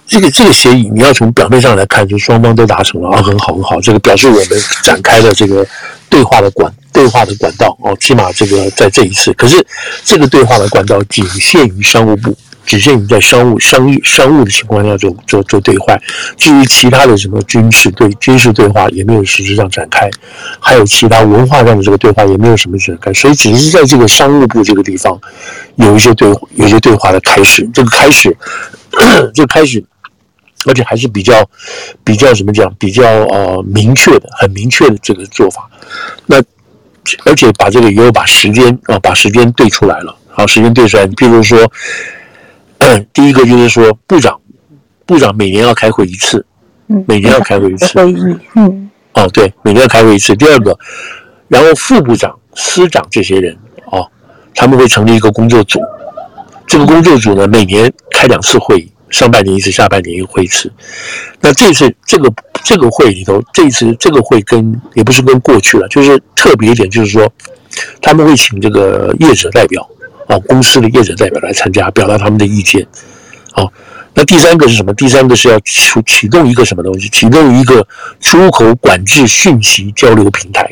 这个这个协议你要从表面上来看，就双方都达成了啊，很好很好，这个表示我们展开了这个对话的管对话的管道哦，起码这个在这一次，可是这个对话的管道仅限于商务部。只限于在商务、商业、商务的情况下做做做对话，至于其他的什么军事对军事对话也没有实质上展开，还有其他文化上的这个对话也没有什么展开，所以只是在这个商务部这个地方有一些对有些对话的开始，这个开始，这个开始，而且还是比较比较怎么讲，比较呃明确的，很明确的这个做法。那而且把这个也有把时间啊，把时间对出来了，好，时间对出来，你比如说。嗯，第一个就是说，部长，部长每年要开会一次，每年要开会一次。会议，嗯，哦，对，每年要开会一次。第二个，然后副部长、司长这些人，哦，他们会成立一个工作组。这个工作组呢，每年开两次会议，上半年一次，下半年一个会一次。那这次这个这个会里头，这次这个会跟也不是跟过去了，就是特别一点，就是说他们会请这个业者代表。哦，公司的业者代表来参加，表达他们的意见。好，那第三个是什么？第三个是要启启动一个什么东西？启动一个出口管制讯息交流平台。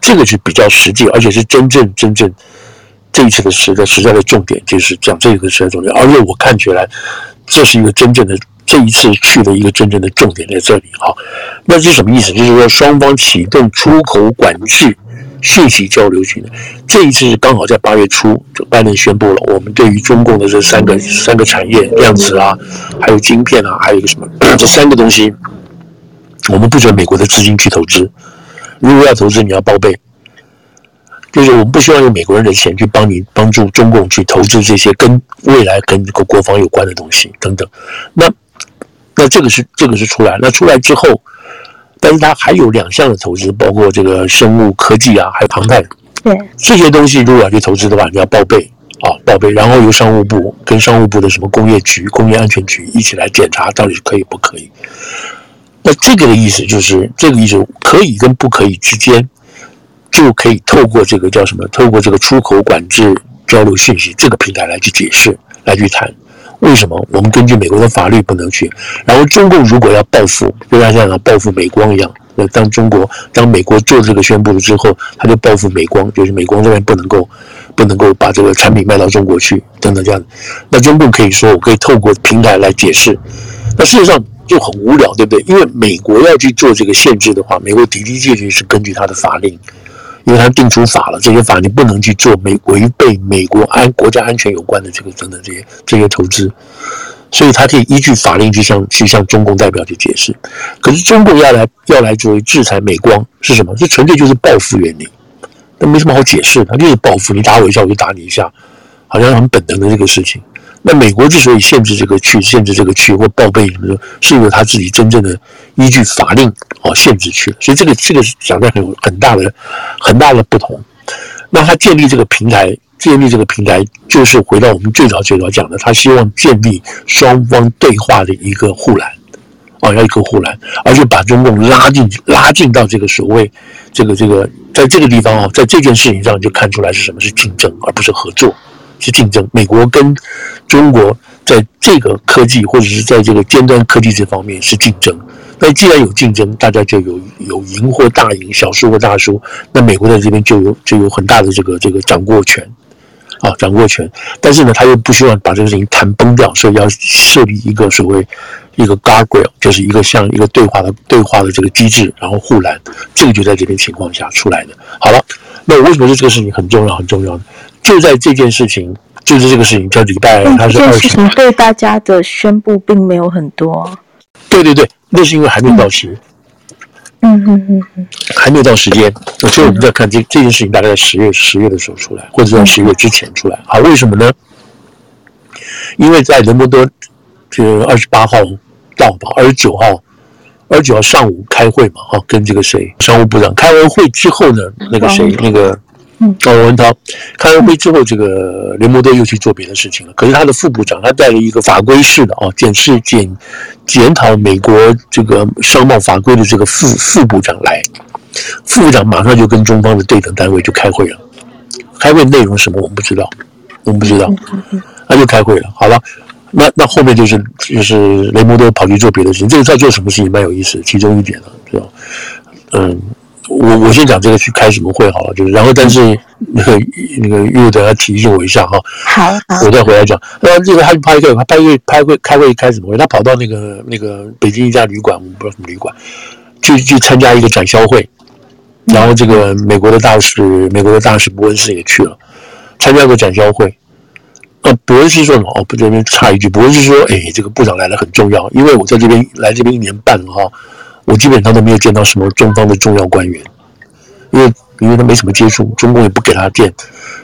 这个是比较实际，而且是真正真正这一次的实在实在的重点，就是讲这个实在重点。而且我看起来，这是一个真正的这一次去的一个真正的重点在这里。哈，那是什么意思？就是说双方启动出口管制。信息交流群的这一次刚好在八月初，就拜登宣布了，我们对于中共的这三个三个产业，量子啊，还有晶片啊，还有一个什么，这三个东西，我们不准美国的资金去投资。如果要投资，你要报备，就是我们不希望用美国人的钱去帮你帮助中共去投资这些跟未来跟这个国防有关的东西等等。那那这个是这个是出来，那出来之后。但是它还有两项的投资，包括这个生物科技啊，还有航太。对这些东西，如果要去投资的话，你要报备啊，报备，然后由商务部跟商务部的什么工业局、工业安全局一起来检查，到底是可以不可以。那这个的意思就是，这个意思可以跟不可以之间，就可以透过这个叫什么？透过这个出口管制交流信息这个平台来去解释，来去谈。为什么我们根据美国的法律不能去？然后中共如果要报复，就像像报复美光一样，那当中国当美国做这个宣布了之后，他就报复美光，就是美光这边不能够不能够把这个产品卖到中国去，等等这样。那中共可以说，我可以透过平台来解释。那事实上就很无聊，对不对？因为美国要去做这个限制的话，美国的的确确是根据他的法令。因为他定出法了，这些法你不能去做美违背美国安国家安全有关的这个等等这些这些投资，所以他可以依据法令去向去向中共代表去解释。可是中共要来要来作为制裁美光是什么？这纯粹就是报复原理，那没什么好解释，他就是报复，你打我一下我就打你一下，好像很本能的这个事情。那美国之所以限制这个去，限制这个去或报备什么的，是因为他自己真正的依据法令哦限制去，所以这个这个讲的很很大的很大的不同。那他建立这个平台，建立这个平台，就是回到我们最早最早讲的，他希望建立双方对话的一个护栏哦，要一个护栏，而且把中共拉进拉进到这个所谓这个这个在这个地方哦，在这件事情上就看出来是什么是竞争，而不是合作。是竞争，美国跟中国在这个科技或者是在这个尖端科技这方面是竞争。那既然有竞争，大家就有有赢或大赢，小输或大输。那美国在这边就有就有很大的这个这个掌握权。啊，掌握权，但是呢，他又不希望把这个事情谈崩掉，所以要设立一个所谓一个 guardrail，就是一个像一个对话的对话的这个机制，然后护栏，这个就在这边情况下出来的。好了，那为什么说这个事情很重要很重要呢？就在这件事情，就是这个事情叫礼拜，它是二十。事情对大家的宣布并没有很多。对对对，那是因为还没到期。嗯嗯嗯嗯嗯，还没有到时间，所以我们在看这这件事情，大概在十月十月的时候出来，或者在十月之前出来。好，为什么呢？因为在雷蒙多这二十八号到吧，二十九号，二十九号上午开会嘛，哈，跟这个谁商务部长开完会之后呢，那个谁那个。嗯，高文涛开完会之后，这个雷蒙德又去做别的事情了。可是他的副部长，他带了一个法规室的啊，检视检检讨美国这个商贸法规的这个副副部长来，副部长马上就跟中方的对等单位就开会了。开会内容什么我们不知道，我们不知道，他就开会了。好了，那那后面就是就是雷蒙德跑去做别的事情。这个在做什么事情蛮有意思，其中一点了，是吧？嗯。我我先讲这个去开什么会好了，就是然后但是那个那个又等下提醒我一下哈。好，我再回来讲。那这个他去拍会，他拍会开会开会开什么会？他跑到那个那个北京一家旅馆，我们不知道什么旅馆，去去参加一个展销会。然后这个美国的大使，美国的大使伯恩斯也去了，参加个展销会。呃，伯恩斯说什么？哦，不这边插一句，伯恩斯说，哎，这个部长来了很重要，因为我在这边来这边一年半了哈。我基本上都没有见到什么中方的重要官员，因为因为他没什么接触，中共也不给他见，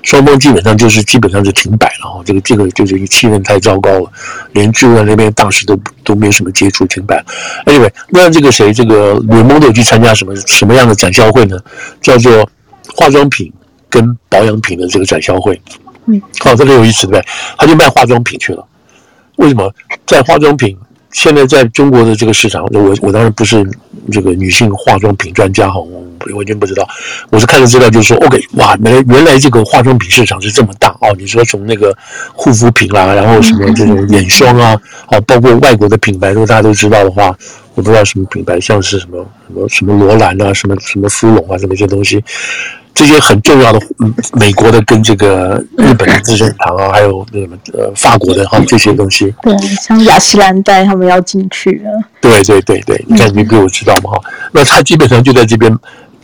双方基本上就是基本上就停摆了哈。这个这个就是一个气氛太糟糕了，连驻在那边大使都都没有什么接触，停摆。Anyway，那这个谁这个雷蒙德去参加什么什么样的展销会呢？叫做化妆品跟保养品的这个展销会。嗯，好，这个有意思对不对？他就卖化妆品去了。为什么在化妆品？现在在中国的这个市场，我我当然不是这个女性化妆品专家哈，我完全不知道。我是看了资料，就是说，OK，哇，原来原来这个化妆品市场是这么大哦。你说从那个护肤品啦，然后什么这种眼霜啊，啊，包括外国的品牌，如果大家都知道的话，我不知道什么品牌，像是什么什么什么罗兰啊，什么什么芙蓉啊，什么一些东西。这些很重要的，嗯，美国的跟这个日本的 资生堂啊，还有那什么呃法国的哈这些东西，对，像雅诗兰黛他们要进去了。对对对对，你看你比我知道嘛哈？那他基本上就在这边，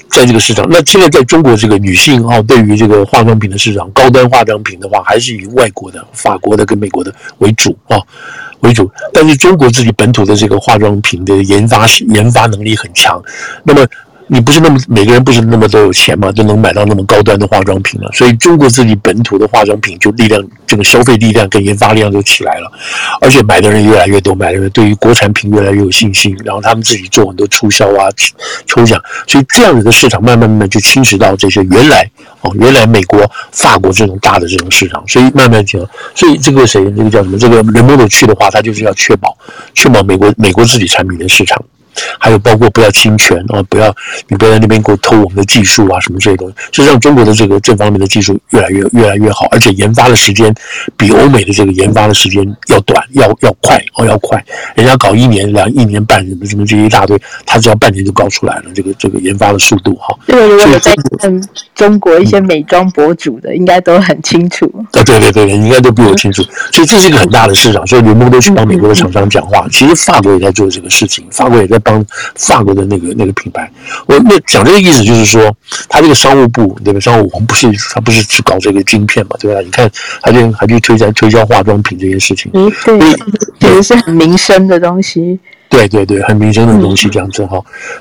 在这个市场。那现在在中国这个女性哈，对于这个化妆品的市场，高端化妆品的话，还是以外国的、法国的跟美国的为主啊为主。但是中国自己本土的这个化妆品的研发研发能力很强，那么。你不是那么每个人不是那么都有钱嘛，就能买到那么高端的化妆品嘛？所以中国自己本土的化妆品就力量，这个消费力量跟研发力量就起来了，而且买的人越来越多，买的人对于国产品越来越有信心，然后他们自己做很多促销啊、抽奖，所以这样子的市场慢慢慢慢就侵蚀到这些原来哦，原来美国、法国这种大的这种市场，所以慢慢就，所以这个谁，这个叫什么？这个雷蒙多去的话，他就是要确保确保美国美国自己产品的市场。还有包括不要侵权啊，不要你不要在那边给我偷我们的技术啊，什么这些东西，实际上中国的这个这方面的技术越来越越来越好，而且研发的时间比欧美的这个研发的时间要短，要要快哦，要快，人家搞一年两一年半什么什么这一大堆，他只要半年就搞出来了，这个这个研发的速度哈。对，如果在看中国一些美妆博主的，应该都很清楚。啊，对对对，应该都比我清楚。所以这是一个很大的市场，所以刘梦都去帮美国的厂商讲话。其实法国也在做这个事情，法国也在。帮法国的那个那个品牌，我那讲这个意思就是说，他这个商务部对吧？商务我们不是他不是去搞这个晶片嘛，对吧？你看，他就还去推销推销化妆品这些事情，嗯，对，其实是很民生的东西。对对对，很民生的东西，这样子哈。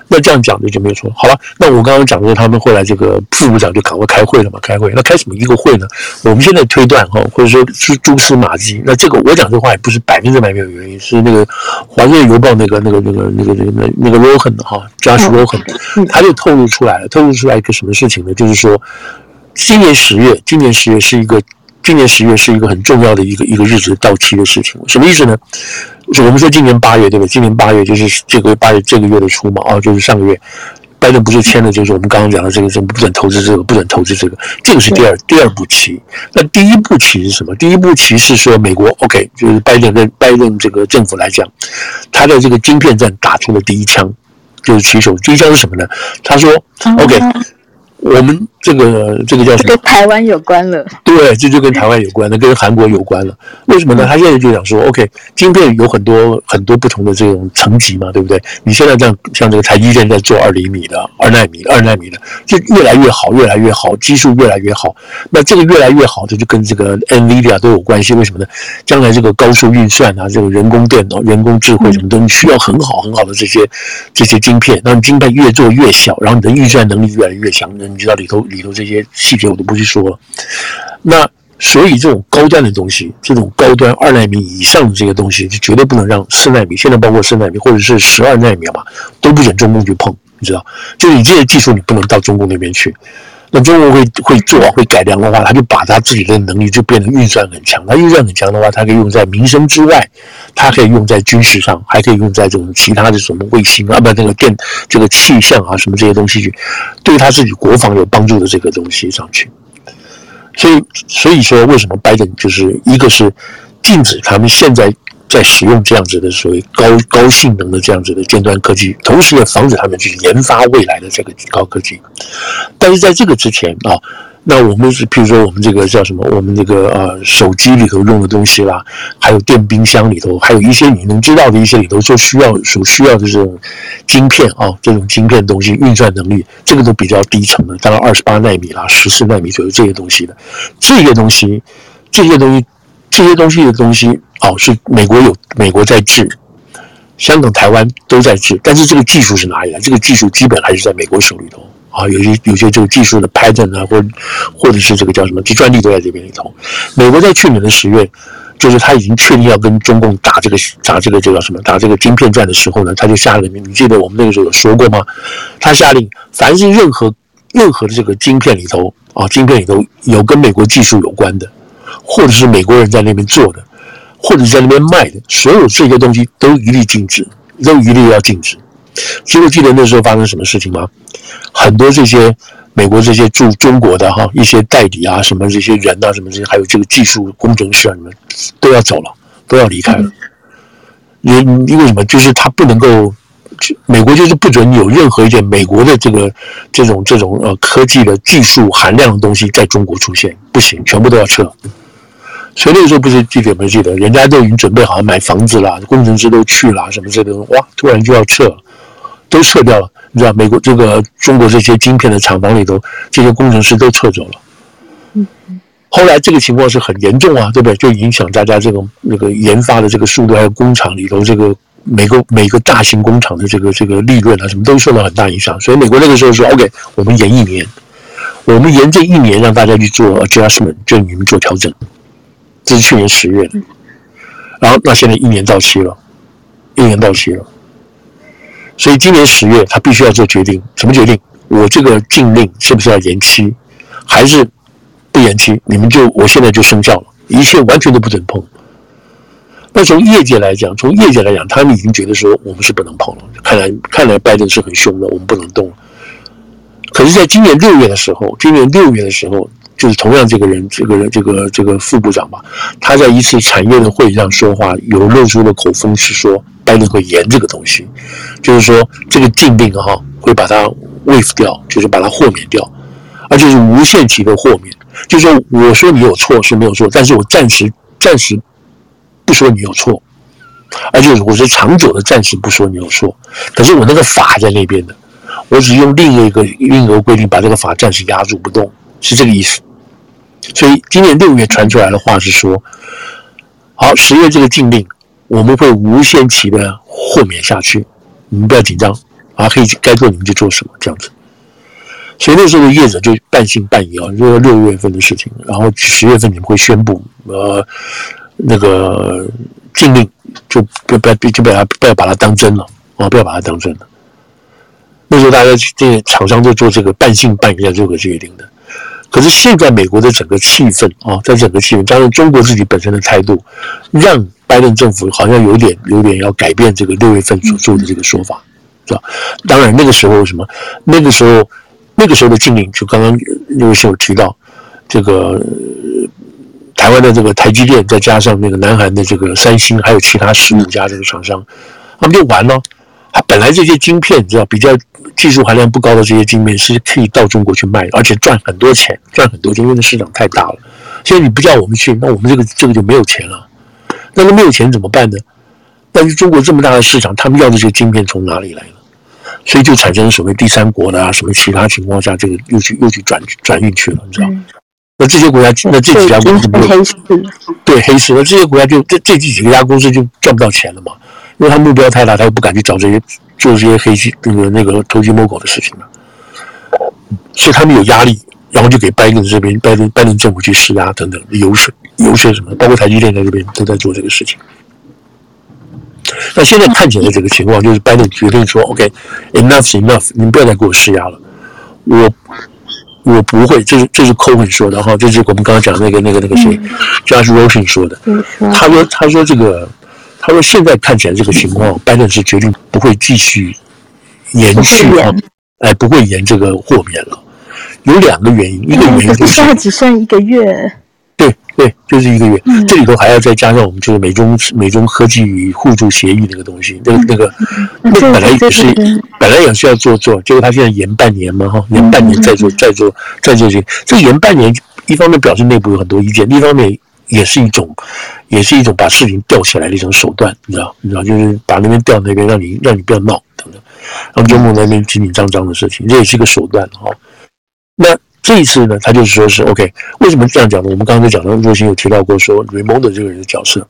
那这样讲的就没有错。好了，那我刚刚讲说他们后来这个副部长就赶快开会了嘛，开会。那开什么一个会呢？我们现在推断哈，或者说是蛛丝马迹。那这个我讲这话也不是百分之百没有原因，是那个《华盛顿邮报》那个那个那个那个那个那个 Rohan 的哈，Josh Rohan，他就透露出来了，透露出来一个什么事情呢？就是说，今年十月，今年十月是一个。今年十月是一个很重要的一个一个日子到期的事情，什么意思呢？就我们说今年八月，对不对？今年八月就是这个八月这个月的初嘛，啊，就是上个月，拜登不是签了，就是我们刚刚讲的这个，这个不准投资这个，不准投资这个，这个是第二第二步棋。那第一步棋是什么？第一步棋是说美国，OK，就是拜登跟拜登这个政府来讲，他在这个晶片战打出了第一枪，就是起手。第一枪是什么呢？他说，OK，我们。这个这个叫什么？跟台湾有关了。对，这就跟台湾有关了，跟韩国有关了。为什么呢？他现在就想说，OK，晶片有很多很多不同的这种层级嘛，对不对？你现在这样像这个台积电在做二厘米的、二纳米、二纳米的，就越来越好，越来越好，技术越来越好。那这个越来越好的就跟这个 NVIDIA 都有关系。为什么呢？将来这个高速运算啊，这个人工电脑、人工智慧什么的，你需要很好很好的这些这些晶片。那你晶片越做越小，然后你的运算能力越来越强。那你知道里头里头这些细节我都不去说了。那所以这种高端的东西，这种高端二纳米以上的这些东西，就绝对不能让四纳米，现在包括四纳米或者是十二纳米嘛，都不准中共去碰，你知道？就你这些技术，你不能到中共那边去。那中国会会做会改良的话，他就把他自己的能力就变得运算很强。他运算很强的话，他可以用在民生之外，他可以用在军事上，还可以用在这种其他的什么卫星啊，不，那个电这个气象啊，什么这些东西去，对他自己国防有帮助的这个东西上去。所以，所以说，为什么拜登就是一个是禁止他们现在在使用这样子的所谓高高性能的这样子的尖端科技，同时也防止他们去研发未来的这个高科技。但是在这个之前啊。那我们是，譬如说，我们这个叫什么？我们这个呃，手机里头用的东西啦，还有电冰箱里头，还有一些你能知道的一些里头，所需要所需要的这种晶片啊，这种晶片东西运算能力，这个都比较低层的，大概二十八纳米啦，十四纳米左右这些东西的，这些东西，这些东西，这些东西的东西，哦，是美国有美国在制，香港、台湾都在制，但是这个技术是哪里来？这个技术基本还是在美国手里头。啊，有些有些这个技术的 patent 啊，或或者是这个叫什么，这专利都在这边里头。美国在去年的十月，就是他已经确定要跟中共打这个打这个这叫什么，打这个晶片战的时候呢，他就下了命令。你记得我们那个时候有说过吗？他下令，凡是任何任何的这个晶片里头啊，晶片里头有跟美国技术有关的，或者是美国人在那边做的，或者在那边卖的，所有这些东西都一律禁止，都一律要禁止。记不记得那时候发生什么事情吗？很多这些美国这些驻中国的哈一些代理啊，什么这些人啊，什么这些，还有这个技术工程师啊，什么都要走了，都要离开了。因因为什么？就是他不能够，美国就是不准有任何一件美国的这个这种这种呃科技的技术含量的东西在中国出现，不行，全部都要撤。所以那个时候不是记得没记得？人家都已经准备好买房子了，工程师都去了，什么这个哇，突然就要撤。都撤掉了，你知道，美国这个中国这些晶片的厂房里头，这些工程师都撤走了。嗯，后来这个情况是很严重啊，对不对？就影响大家这个那个研发的这个速度，还有工厂里头这个每个每个大型工厂的这个这个利润啊，什么都受到很大影响。所以美国那个时候说，OK，我们延一年，我们延这一年让大家去做 adjustment，就你们做调整。这是去年十月的，然后那现在一年到期了，一年到期了。所以今年十月，他必须要做决定。什么决定？我这个禁令是不是要延期，还是不延期？你们就我现在就生效了，一切完全都不准碰。那从业界来讲，从业界来讲，他们已经觉得说我们是不能碰了。看来看来拜登是很凶的，我们不能动。可是，在今年六月的时候，今年六月的时候。就是同样这个人，这个人，这个这个副部长吧，他在一次产业的会议上说话，有露出的口风是说，拜登会延这个东西，就是说这个禁令哈会把它 waive 掉，就是把它豁免掉，而且是无限期的豁免。就是说，我说你有错是没有错，但是我暂时暂时不说你有错，而且我是长久的暂时不说你有错，可是我那个法在那边的，我只用另一个另一个规定把这个法暂时压住不动，是这个意思。所以今年六月传出来的话是说，好，十月这个禁令我们会无限期的豁免下去，你们不要紧张啊，可以该做你们就做什么这样子。所以那时候的业者就半信半疑啊，说六月份的事情，然后十月份你们会宣布呃那个禁令就不不要就不要不要把它当真了啊，不要把它当真了。那时候大家这些厂商就做这个半信半疑的这个决定的。可是现在美国的整个气氛啊，在整个气氛加上中国自己本身的态度，让拜登政府好像有点有点要改变这个六月份所做的这个说法，是吧？当然那个时候什么？那个时候那个时候的禁令，就刚刚那个时候提到这个台湾的这个台积电，再加上那个南韩的这个三星，还有其他十五家这个厂商，他们就完了。他本来这些晶片，你知道比较技术含量不高的这些晶片是可以到中国去卖，而且赚很多钱，赚很多钱，因为那市场太大了。现在你不叫我们去，那我们这个这个就没有钱了。那么没有钱怎么办呢？但是中国这么大的市场，他们要这些晶片从哪里来呢？所以就产生了所谓第三国的啊，什么其他情况下，这个又去又去转转运去了，你知道？嗯、那这些国家，那这几家公司对黑市，那这些国家就这这几几个家公司就赚不到钱了嘛，因为他目标太大，他又不敢去找这些做这些黑心那个那个偷鸡摸狗的事情了，所以他们有压力，然后就给拜登这边拜登拜登政府去施压等等游说游说什么，包括台积电在这边都在做这个事情。那现在看起来这个情况，就是拜登决定说：“OK，enough enough，你们不要再给我施压了。我我不会，这是这是 Cohen 说的哈，这是我们刚刚讲那个那个那个谁，Josh Roshin 说的。他说他说这个，他说现在看起来这个情况，拜登是决定不会继续延续啊，哎，不会延这个豁免了。有两个原因，一个原因就是现在只剩一个月。”对对，就是一个月。嗯、这里头还要再加上我们就是美中美中科技与互助协议那个东西，那个那个那本来也是本来也是要做做，结果他现在延半年嘛哈，延半年再做再做再做这个。这个延半年，一方面表示内部有很多意见，另一方面也是一种也是一种把事情吊起来的一种手段，你知道？你知道，就是把那边吊那边，让你让你不要闹等等，让中共那边紧紧张张的事情，这也是一个手段哈。那。这一次呢，他就是说是 OK，为什么这样讲呢？我们刚刚就讲到，若心有提到过说 Raymond 这个人的角色。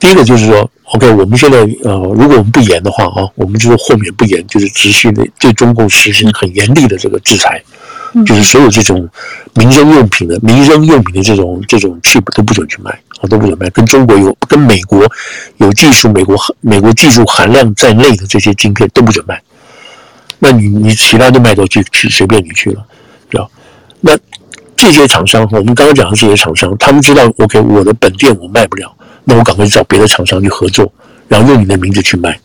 第一个就是说，OK，我们现在呃，如果我们不严的话啊，我们就是豁免不严，就是执行的对中共实行很严厉的这个制裁，就是所有这种民生用品的民生用品的这种这种 chip 都不准去卖啊，都不准卖，跟中国有跟美国有技术美国美国技术含量在内的这些晶片都不准卖。那你你其他都卖到去去随便你去了。那这些厂商，我们刚刚讲的这些厂商，他们知道，OK，我的本店我卖不了，那我赶快去找别的厂商去合作，然后用你的名字去卖。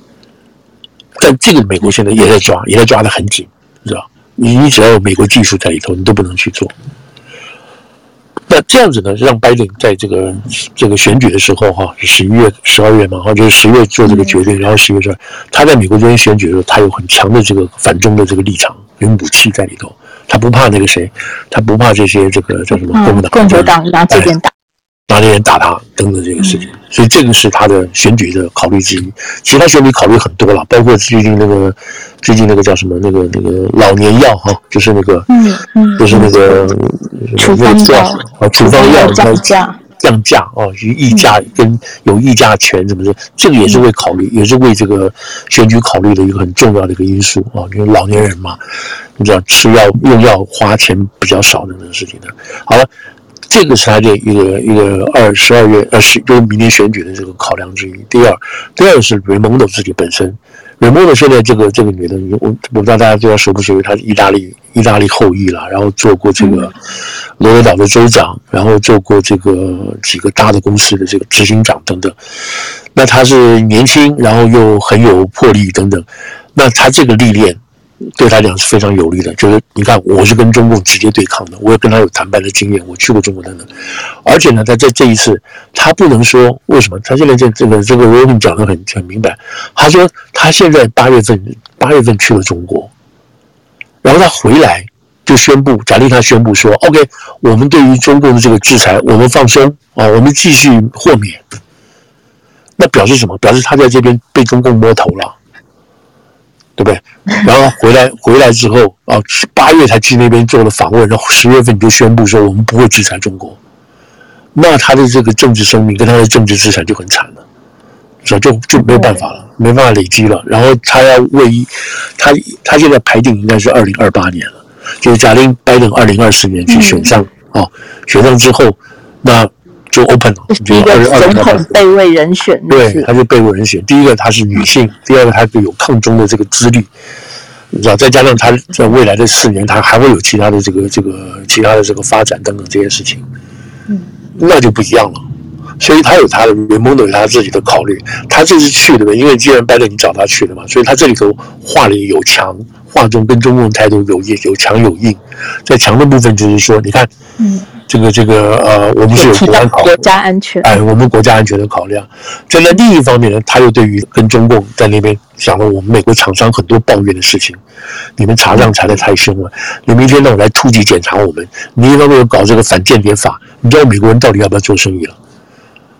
但这个美国现在也在抓，也在抓得很紧，你知道？你你只要有美国技术在里头，你都不能去做。那这样子呢，让拜登在这个这个选举的时候，哈，十一月、十二月嘛，哈，就是十月做这个决定，然后十月份，他在美国这边选举的时候，他有很强的这个反中的这个立场，有武器在里头。他不怕那个谁，他不怕这些这个叫什么共和党、共和党拿这边打，拿这边打他等等这个事情，嗯、所以这个是他的选举的考虑之一。其他选举考虑很多了，包括最近那个最近那个叫什么那个那个老年药哈，就是那个嗯嗯，就是那个处方药啊，处方药降价。降价哦，与议价跟有议价权什么的，这个也是会考虑，也是为这个选举考虑的一个很重要的一个因素啊。因为老年人嘛，你知道吃药用药花钱比较少的那个事情的。好了，这个是他的一个一个二十二月二十，就是明年选举的这个考量之一。第二，第二是雷蒙多自己本身。雷蒙多现在这个这个女的，我我不知道大家知道熟不熟悉，她是意大利意大利后裔了，然后做过这个罗德岛的州长，然后做过这个几个大的公司的这个执行长等等。那她是年轻，然后又很有魄力等等。那她这个历练。对他讲是非常有利的，就是你看，我是跟中共直接对抗的，我也跟他有谈判的经验，我去过中国等等，而且呢，他在这一次，他不能说为什么，他现在这这个这个罗文讲的很很明白，他说他现在八月份八月份去了中国，然后他回来就宣布，假定他宣布说，OK，我们对于中共的这个制裁，我们放松啊，我们继续豁免，那表示什么？表示他在这边被中共摸头了。对不对？然后回来回来之后啊，八月才去那边做了访问，然后十月份你就宣布说我们不会制裁中国，那他的这个政治生命跟他的政治资产就很惨了，所以就就没有办法了，没办法累积了。然后他要为一他他现在排定应该是二零二八年了，就是假定拜登二零二四年去选上啊，选上之后那。就 open 了，第一个总统备位人选，对，他是备位人选。第一个他是女性，第二个他有抗中的这个资历，你知道，再加上他在未来的四年，他还会有其他的这个这个其他的这个发展等等这些事情，嗯，那就不一样了。所以他有他的联盟的有他自己的考虑。他这次去的，因为既然拜登你找他去的嘛，所以他这里头话里有强，话中跟中共态度有硬，有强有硬。在强的部分就是说，你看，嗯。这个这个呃，我们是有国安考国家安全，哎，我们国家安全的考量。在另一方面呢，他又对于跟中共在那边讲了我们美国厂商很多抱怨的事情，你们查账查的太凶了，你们一天到晚来突击检查我们，你一方面又搞这个反间谍法，你知道美国人到底要不要做生意了？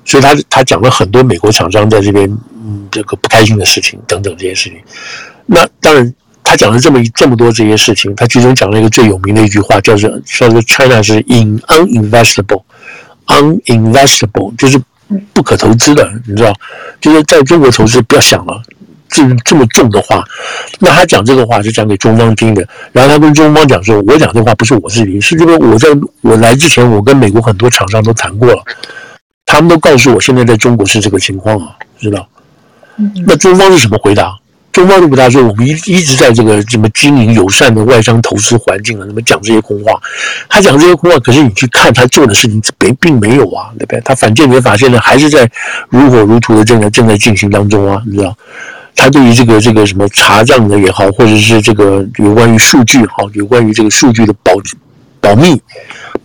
所以他他讲了很多美国厂商在这边嗯这个不开心的事情等等这些事情。那当然。他讲了这么这么多这些事情，他其中讲了一个最有名的一句话，叫做“叫做 China 是 in uninvestable，uninvestable 就是不可投资的，你知道，就是在中国投资不要想了，这这么重的话。那他讲这个话是讲给中方听的，然后他跟中方讲说，我讲这话不是我自己，是因为我在我来之前，我跟美国很多厂商都谈过了，他们都告诉我现在在中国是这个情况啊，知道？那中方是什么回答？中方就不大说，我们一一直在这个什么经营友善的外商投资环境啊，什么讲这些空话。他讲这些空话，可是你去看他做的事情，并并没有啊，对不对？他反间谍法现在还是在如火如荼的正在正在进行当中啊，你知道？他对于这个这个什么查账的也好，或者是这个有关于数据好，有关于这个数据的保保密、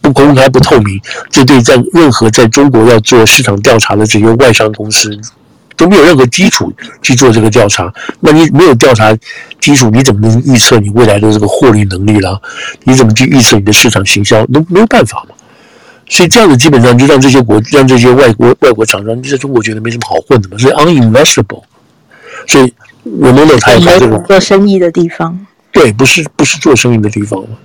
不公开、不透明，这对在任何在中国要做市场调查的这些外商公司。都没有任何基础去做这个调查，那你没有调查基础，你怎么能预测你未来的这个获利能力啦？你怎么去预测你的市场行销？都没有办法嘛。所以这样子基本上就让这些国、让这些外国外国厂商在中国觉得没什么好混的嘛，所以 uninvestable。所以我们 e 他也把这个做生意的地方，对，不是不是做生意的地方嘛。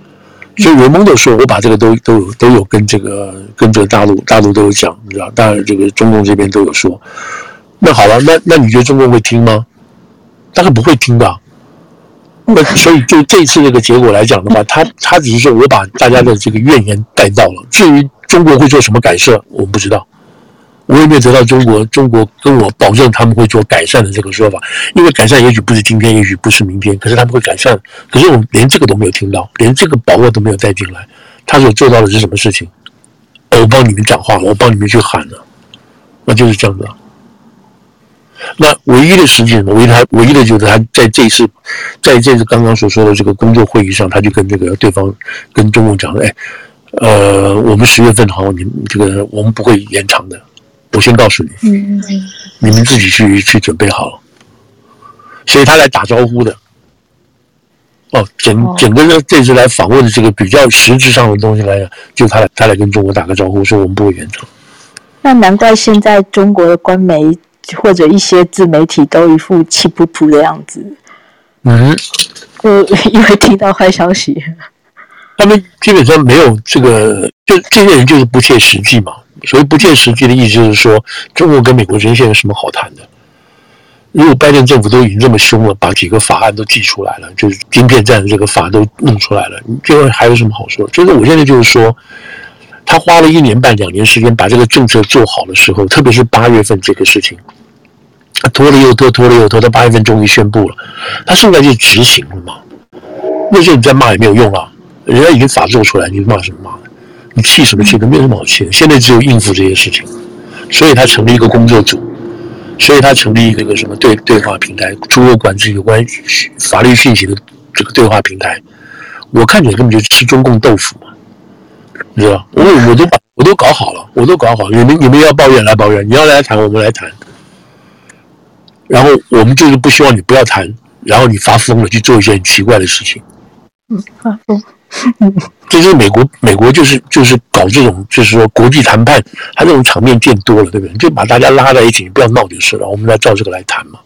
所以我们 e 说，我把这个都都有都有跟这个跟这个大陆大陆都有讲，你知道，当然这个中共这边都有说。那好了，那那你觉得中共会听吗？大概不会听吧。那所以就这次这个结果来讲的话，他他只是说我把大家的这个怨言带到了。至于中国会做什么改善，我不知道。我也没有得到中国中国跟我保证他们会做改善的这个说法。因为改善也许不是今天，也许不是明天，可是他们会改善。可是我们连这个都没有听到，连这个把握都没有带进来。他所做到的是什么事情？我帮你们讲话，我帮你们去喊了，那就是这样子。那唯一的实际，唯一他唯一的就是他在这一次，在这次刚刚所说的这个工作会议上，他就跟这个对方跟中共讲了，哎，呃，我们十月份好，你们这个我们不会延长的，我先告诉你，嗯，你们自己去去准备好，所以他来打招呼的，哦，整整个呢这次来访问的这个比较实质上的东西来讲，就他来他来跟中国打个招呼，说我们不会延长。那难怪现在中国的官媒。或者一些自媒体都一副气噗噗的样子，嗯，就因为听到坏消息，他们基本上没有这个，就这些人就是不切实际嘛。所以不切实际的意思就是说，中国跟美国之间现在有什么好谈的？如果拜登政府都已经这么凶了，把几个法案都寄出来了，就是晶片战的这个法都弄出来了，你这个还有什么好说？就是我现在就是说。他花了一年半两年时间把这个政策做好的时候，特别是八月份这个事情，他拖了又拖，拖了又拖，到八月份终于宣布了，他现在就执行了嘛。那时候你再骂也没有用啊，人家已经法做出来，你骂什么骂？你气什么气？都没有什么好气的。现在只有应付这些事情，所以他成立一个工作组，所以他成立一个一个什么对对话平台，出入管制有关法律信息的这个对话平台。我看起来根本就吃中共豆腐嘛。你知道，我我都把我都搞好了，我都搞好了。你们你们要抱怨来抱怨，你要来谈我们来谈。然后我们就是不希望你不要谈，然后你发疯了去做一些很奇怪的事情。嗯，发疯。这就是美国，美国就是就是搞这种，就是说国际谈判，他这种场面见多了，对不对？就把大家拉在一起，你不要闹就是了。我们来照这个来谈嘛。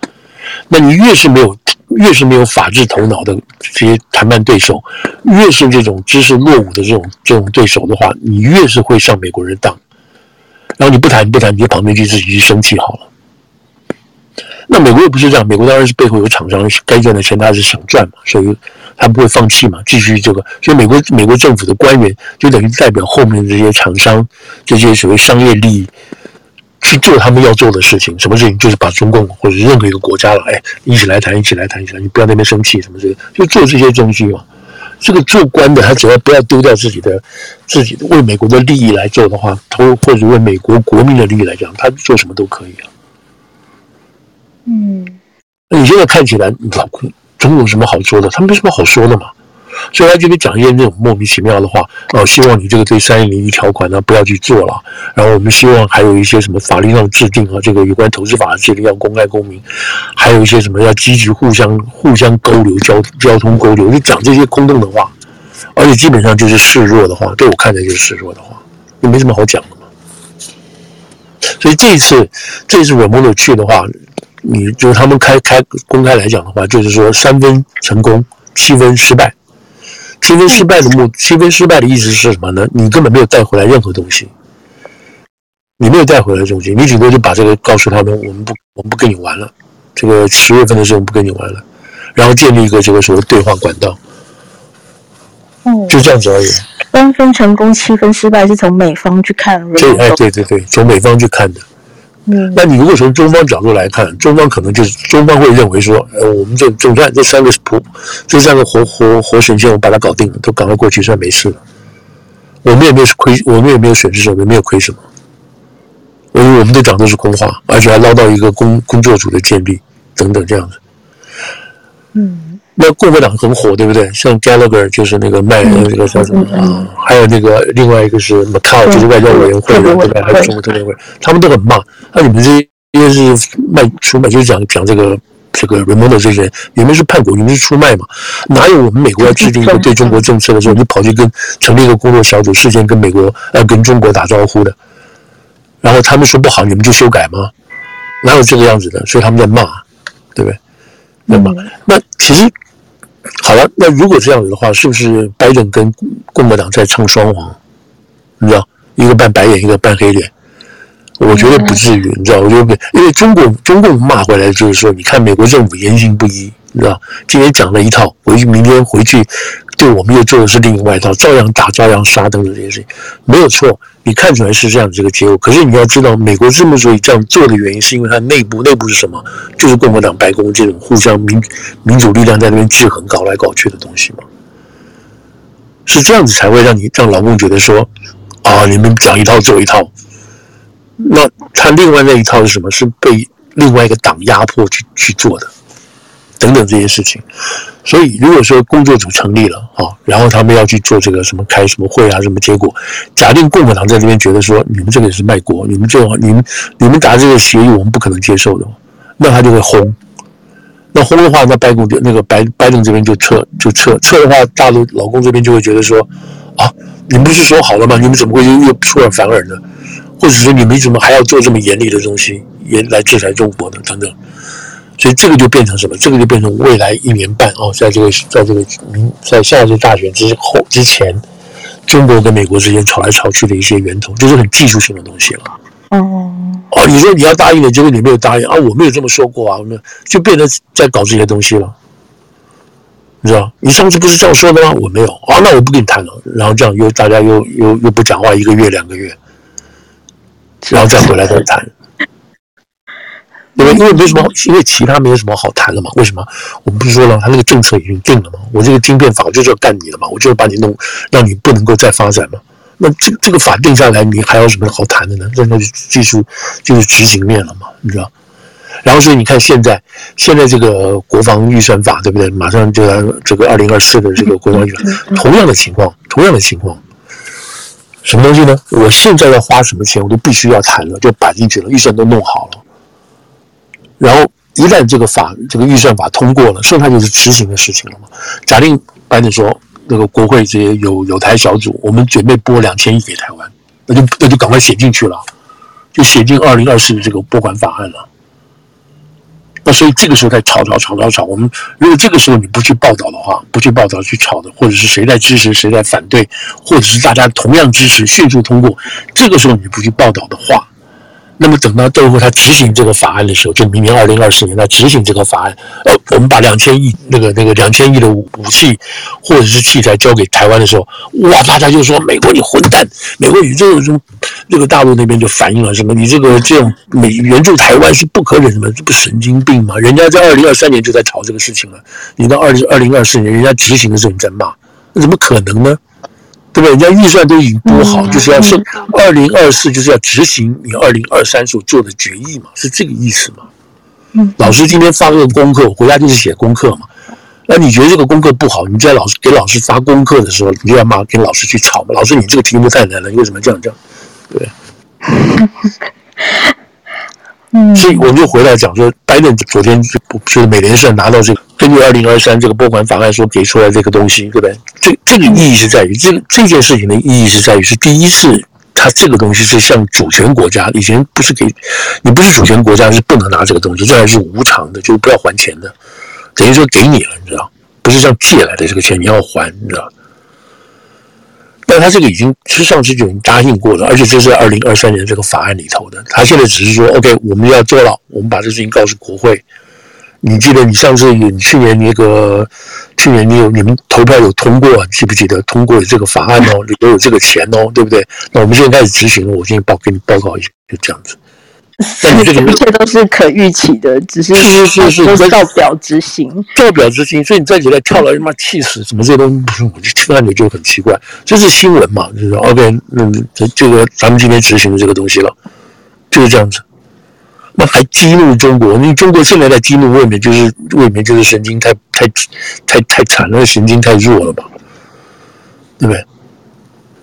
那你越是没有。越是没有法治头脑的这些谈判对手，越是这种知识落伍的这种这种对手的话，你越是会上美国人当。然后你不谈不谈，你就旁边去自己去生气好了。那美国又不是这样，美国当然是背后有厂商该赚的钱，他是想赚嘛，所以他不会放弃嘛，继续这个。所以美国美国政府的官员就等于代表后面这些厂商，这些所谓商业利益。去做他们要做的事情，什么事情就是把中共或者任何一个国家了，哎，一起来谈，一起来谈，一起来，你不要在那边生气，什么这个，就做这些东西嘛。这个做官的，他只要不要丢掉自己的自己的为美国的利益来做的话，或或者为美国国民的利益来讲，他做什么都可以啊。嗯，那你现在看起来，老公中国有什么好说的？他没什么好说的嘛。所以他这边讲一些那种莫名其妙的话，哦，希望你这个对三一零一条款呢不要去做了，然后我们希望还有一些什么法律上制定啊，这个有关投资法的制定要公开公明，还有一些什么要积极互相互相沟流交交通沟流，就讲这些空洞的话，而且基本上就是示弱的话，对我看来就是示弱的话，也没什么好讲的嘛。所以这一次这一次 Raimondo 去的话。你就他们开开公开来讲的话，就是说三分成功，七分失败。七分失败的目，七分失败的意思是什么呢？你根本没有带回来任何东西，你没有带回来东西，你顶多就把这个告诉他们，我们不，我们不跟你玩了。这个十月份的时候，我们不跟你玩了，然后建立一个这个所谓对话管道。嗯，就这样子而已。三分成功，七分失败，是从美方去看。对，哎，对对对，从美方去看的。嗯，那你如果从中方角度来看，中方可能就是中方会认为说，呃，我们这总算这三个普，这三个活活活神仙，我把它搞定了，都赶快过去，算没事了。我们也没有亏，我们也没有损失什么，没有亏什么。因为我们都讲的是空话，而且还捞到一个工工作组的建立等等这样的。嗯。那共和党很火，对不对？像 Gallagher 就是那个卖那个叫什么啊？还有那个另外一个是 Macau，就是外交委员会的，对吧？还有中国特别会，他们都很骂。那你们这些因为是卖出卖，就是讲讲这个这个 Raimondo 这些人，你们是叛国，你们是出卖嘛？哪有我们美国要制定一个对中国政策的时候，你跑去跟成立一个工作小组，事先跟美国呃跟中国打招呼的？然后他们说不好，你们就修改吗？哪有这个样子的？所以他们在骂，对不对？那么那其实。好了，那如果这样子的话，是不是拜登跟共和党在唱双簧？你知道，一个扮白脸，一个扮黑脸。我觉得不至于，你知道，我觉得不，因为中国中共骂回来就是说，你看美国政府言行不一，你知道，今天讲了一套，回去明天回去对我们又做的是另外一套，照样打，照样杀，等等这些事情，没有错。你看出来是这样这个结果，可是你要知道，美国之所以这样做的原因，是因为它内部内部是什么？就是共和党、白宫这种互相民民主力量在那边制衡、搞来搞去的东西嘛。是这样子才会让你让老共觉得说，啊，你们讲一套做一套。那他另外那一套是什么？是被另外一个党压迫去去做的，等等这些事情。所以，如果说工作组成立了啊，然后他们要去做这个什么开什么会啊，什么结果，假定共和党在这边觉得说，你们这个也是卖国，你们这种你们你们达这个协议，我们不可能接受的，那他就会轰。那轰的话，那白宫就那个白拜登这边就撤就撤撤的话，大陆老公这边就会觉得说，啊，你们不是说好了吗？你们怎么会又出尔反尔呢？或者说你们怎么还要做这么严厉的东西，严来制裁中国呢？等等。所以这个就变成什么？这个就变成未来一年半哦，在这个在这个明在下一次大选之后之前，中国跟美国之间吵来吵去的一些源头，就是很技术性的东西了。哦哦，你说你要答应的，结果你没有答应啊？我没有这么说过啊，我们就变成在搞这些东西了，你知道？你上次不是这样说的吗？我没有啊，那我不跟你谈了。然后这样又大家又又又不讲话一个月两个月，然后再回来再谈。因为因为没什么，因为其他没有什么好谈的嘛。为什么？我们不是说了，他那个政策已经定了嘛？我这个晶片法就是要干你的嘛，我就是把你弄，让你不能够再发展嘛。那这这个法定下来，你还有什么好谈的呢？这那就技术就是执行面了嘛，你知道？然后所以你看现在现在这个国防预算法对不对？马上就要这个二零二四的这个国防预算，同样的情况，同样的情况，什么东西呢？我现在要花什么钱，我都必须要谈了，就摆进去了，预算都弄好了。然后一旦这个法这个预算法通过了，剩下就是执行的事情了嘛。假定拜登说那个国会这些有有台小组，我们准备拨两千亿给台湾，那就那就赶快写进去了，就写进二零二四的这个拨款法案了。那所以这个时候在吵吵吵吵吵，我们如果这个时候你不去报道的话，不去报道去吵的，或者是谁在支持谁在反对，或者是大家同样支持迅速通过，这个时候你不去报道的话。那么等到最后他执行这个法案的时候，就明年二零二四年他执行这个法案，呃，我们把两千亿那个那个两千亿的武器或者是器材交给台湾的时候，哇，大家就说美国你混蛋，美国你这种这个大陆那边就反映了什么？你这个这种美援助台湾是不可忍的？这不神经病吗？人家在二零二三年就在吵这个事情了，你到二零二零二四年人家执行的时候你在骂，那怎么可能呢？对不对？人家预算都已经拨好，就是要是二零二四，就是要执行你二零二三所做的决议嘛，是这个意思嘛？嗯，老师今天发个功课，我回家就是写功课嘛。那你觉得这个功课不好，你在老师给老师发功课的时候，你就要骂跟老师去吵嘛？老师，你这个题目太难了，你为什么这样这样？对。所以我们就回来讲说，拜登昨天就是美联社拿到这个根据二零二三这个拨款法案所给出来这个东西，对不对？这这个意义是在于，这这件事情的意义是在于，是第一次他这个东西是向主权国家，以前不是给你不是主权国家是不能拿这个东西，这还是无偿的，就是不要还钱的，等于说给你了，你知道，不是像借来的这个钱你要还，你知道。但他这个已经是上次就已经答应过了，而且这是二零二三年这个法案里头的。他现在只是说，OK，我们要做了，我们把这事情告诉国会。你记得你上次你去年那个去年你有你们投票有通过，记不记得通过这个法案哦？里头有这个钱哦，对不对？那我们现在开始执行了，我现在报给你报告一下，就这样子。但是 这个一切都是可预期的，只是是是是照表执行，照表执行。所以你站起来跳了，他妈气死！什么这些东西不是？我就听到你就很奇怪。这是新闻嘛？就是说 OK，嗯，这这个咱们今天执行的这个东西了，就是这样子。那还激怒中国？因为中国现在在激怒，未免就是未免就是神经太太太太惨了，神经太弱了吧？对不对？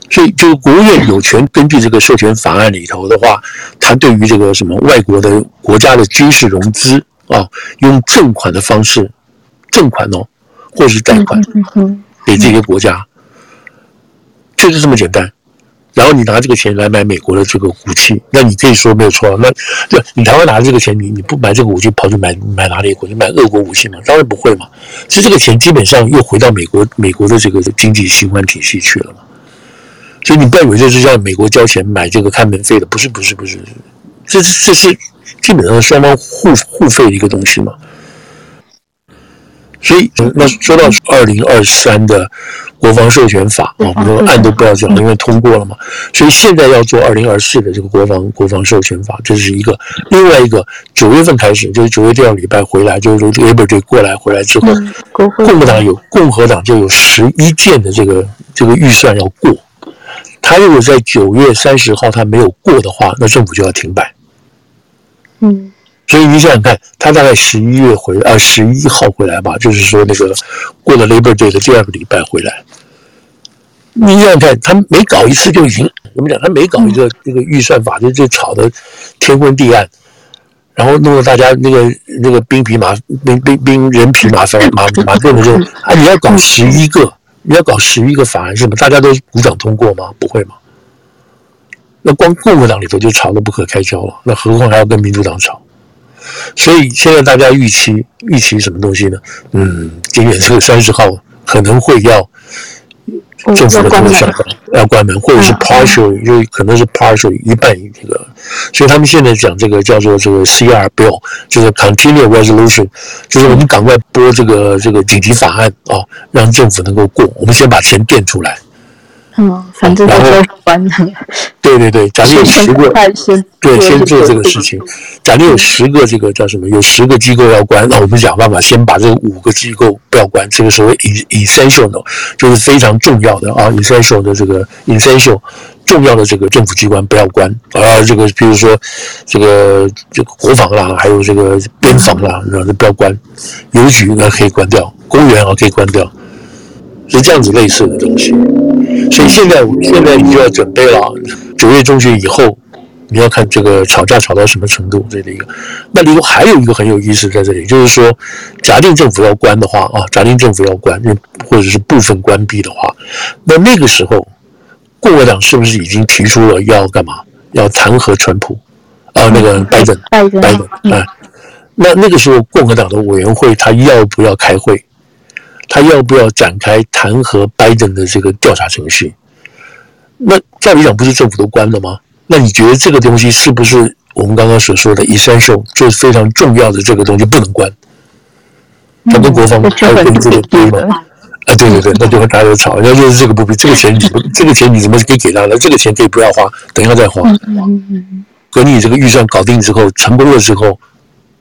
所以，就国务院有权根据这个授权法案里头的话，他对于这个什么外国的国家的军事融资啊，用赠款的方式，赠款哦，或者是贷款给这些国家，就是这么简单。然后你拿这个钱来买美国的这个武器，那你可以说没有错。那对，你台湾拿这个钱，你你不买这个武器，跑去买买哪里国？你买俄国武器吗？当然不会嘛。所以这个钱基本上又回到美国美国的这个经济循环体系去了嘛。所以你不要以为这是让美国交钱买这个看门费的，不是不是不是，这是这是基本上双方互互费的一个东西嘛。所以那说到二零二三的国防授权法啊，我们案都不要讲，因为通过了嘛。所以现在要做二零二四的这个国防国防授权法，这是一个。另外一个九月份开始，就是九月第二礼拜回来，就是说 Labor Day 过来回来之后，共和党有共和党就有十一件的这个这个预算要过。他如果在九月三十号他没有过的话，那政府就要停摆。嗯，所以你想想看，他大概十一月回啊，十一号回来吧，就是说那个过了 Labor Day 的第二个礼拜回来。你想想看，他每搞一次就已经怎么讲？他每搞一个这个预算法就就吵得天昏地暗，然后弄得大家那个那个兵疲马兵兵兵人疲马劳马马顿的时候啊，你要搞十一个。你要搞十一个法案是吗？大家都鼓掌通过吗？不会吗？那光共和党里头就吵得不可开交了，那何况还要跟民主党吵？所以现在大家预期预期什么东西呢？嗯，今年这个三十号可能会要。政府的工作上要关门，或者是 partial，就可能是 partial 一半这个，所以他们现在讲这个叫做这个 CR bill，就是 continuing resolution，就是我们赶快拨这个这个紧急法案啊，让政府能够过。我们先把钱垫出来。嗯，反正都是关的。对对对，假设有十个，对，先做这个事情。假设有十个这个叫什么？有十个机构要关，那我们想办法先把这五个机构不要关。这个所谓 essential 的，就是非常重要的啊，essential 的这个 essential 重要的这个政府机关不要关。啊，这个比如说这个这个国防啦，还有这个边防啦，那不要关。邮局那可以关掉，公园啊可以关掉。是这样子类似的东西，所以现在现在你就要准备了。九月中旬以后，你要看这个吵架吵到什么程度，这里一个。那里头还有一个很有意思在这里，就是说，假定政府要关的话啊，假定政府要关，或者是部分关闭的话，那那个时候，共和党是不是已经提出了要干嘛？要弹劾川普啊？那个拜登，拜登，拜登啊？那那个时候，共和党的委员会他要不要开会？他要不要展开弹劾拜登的这个调查程序？那照理讲，不是政府都关了吗？那你觉得这个东西是不是我们刚刚所说的 essential 就是非常重要的这个东西不能关？他跟国防还有跟这个对吗？啊，对对对，那就会大家吵，那就是这个不必，这个钱你 这个钱你怎么可以给他呢？这个钱可以不要花，等一下再花。等你这个预算搞定之后，成功了之后，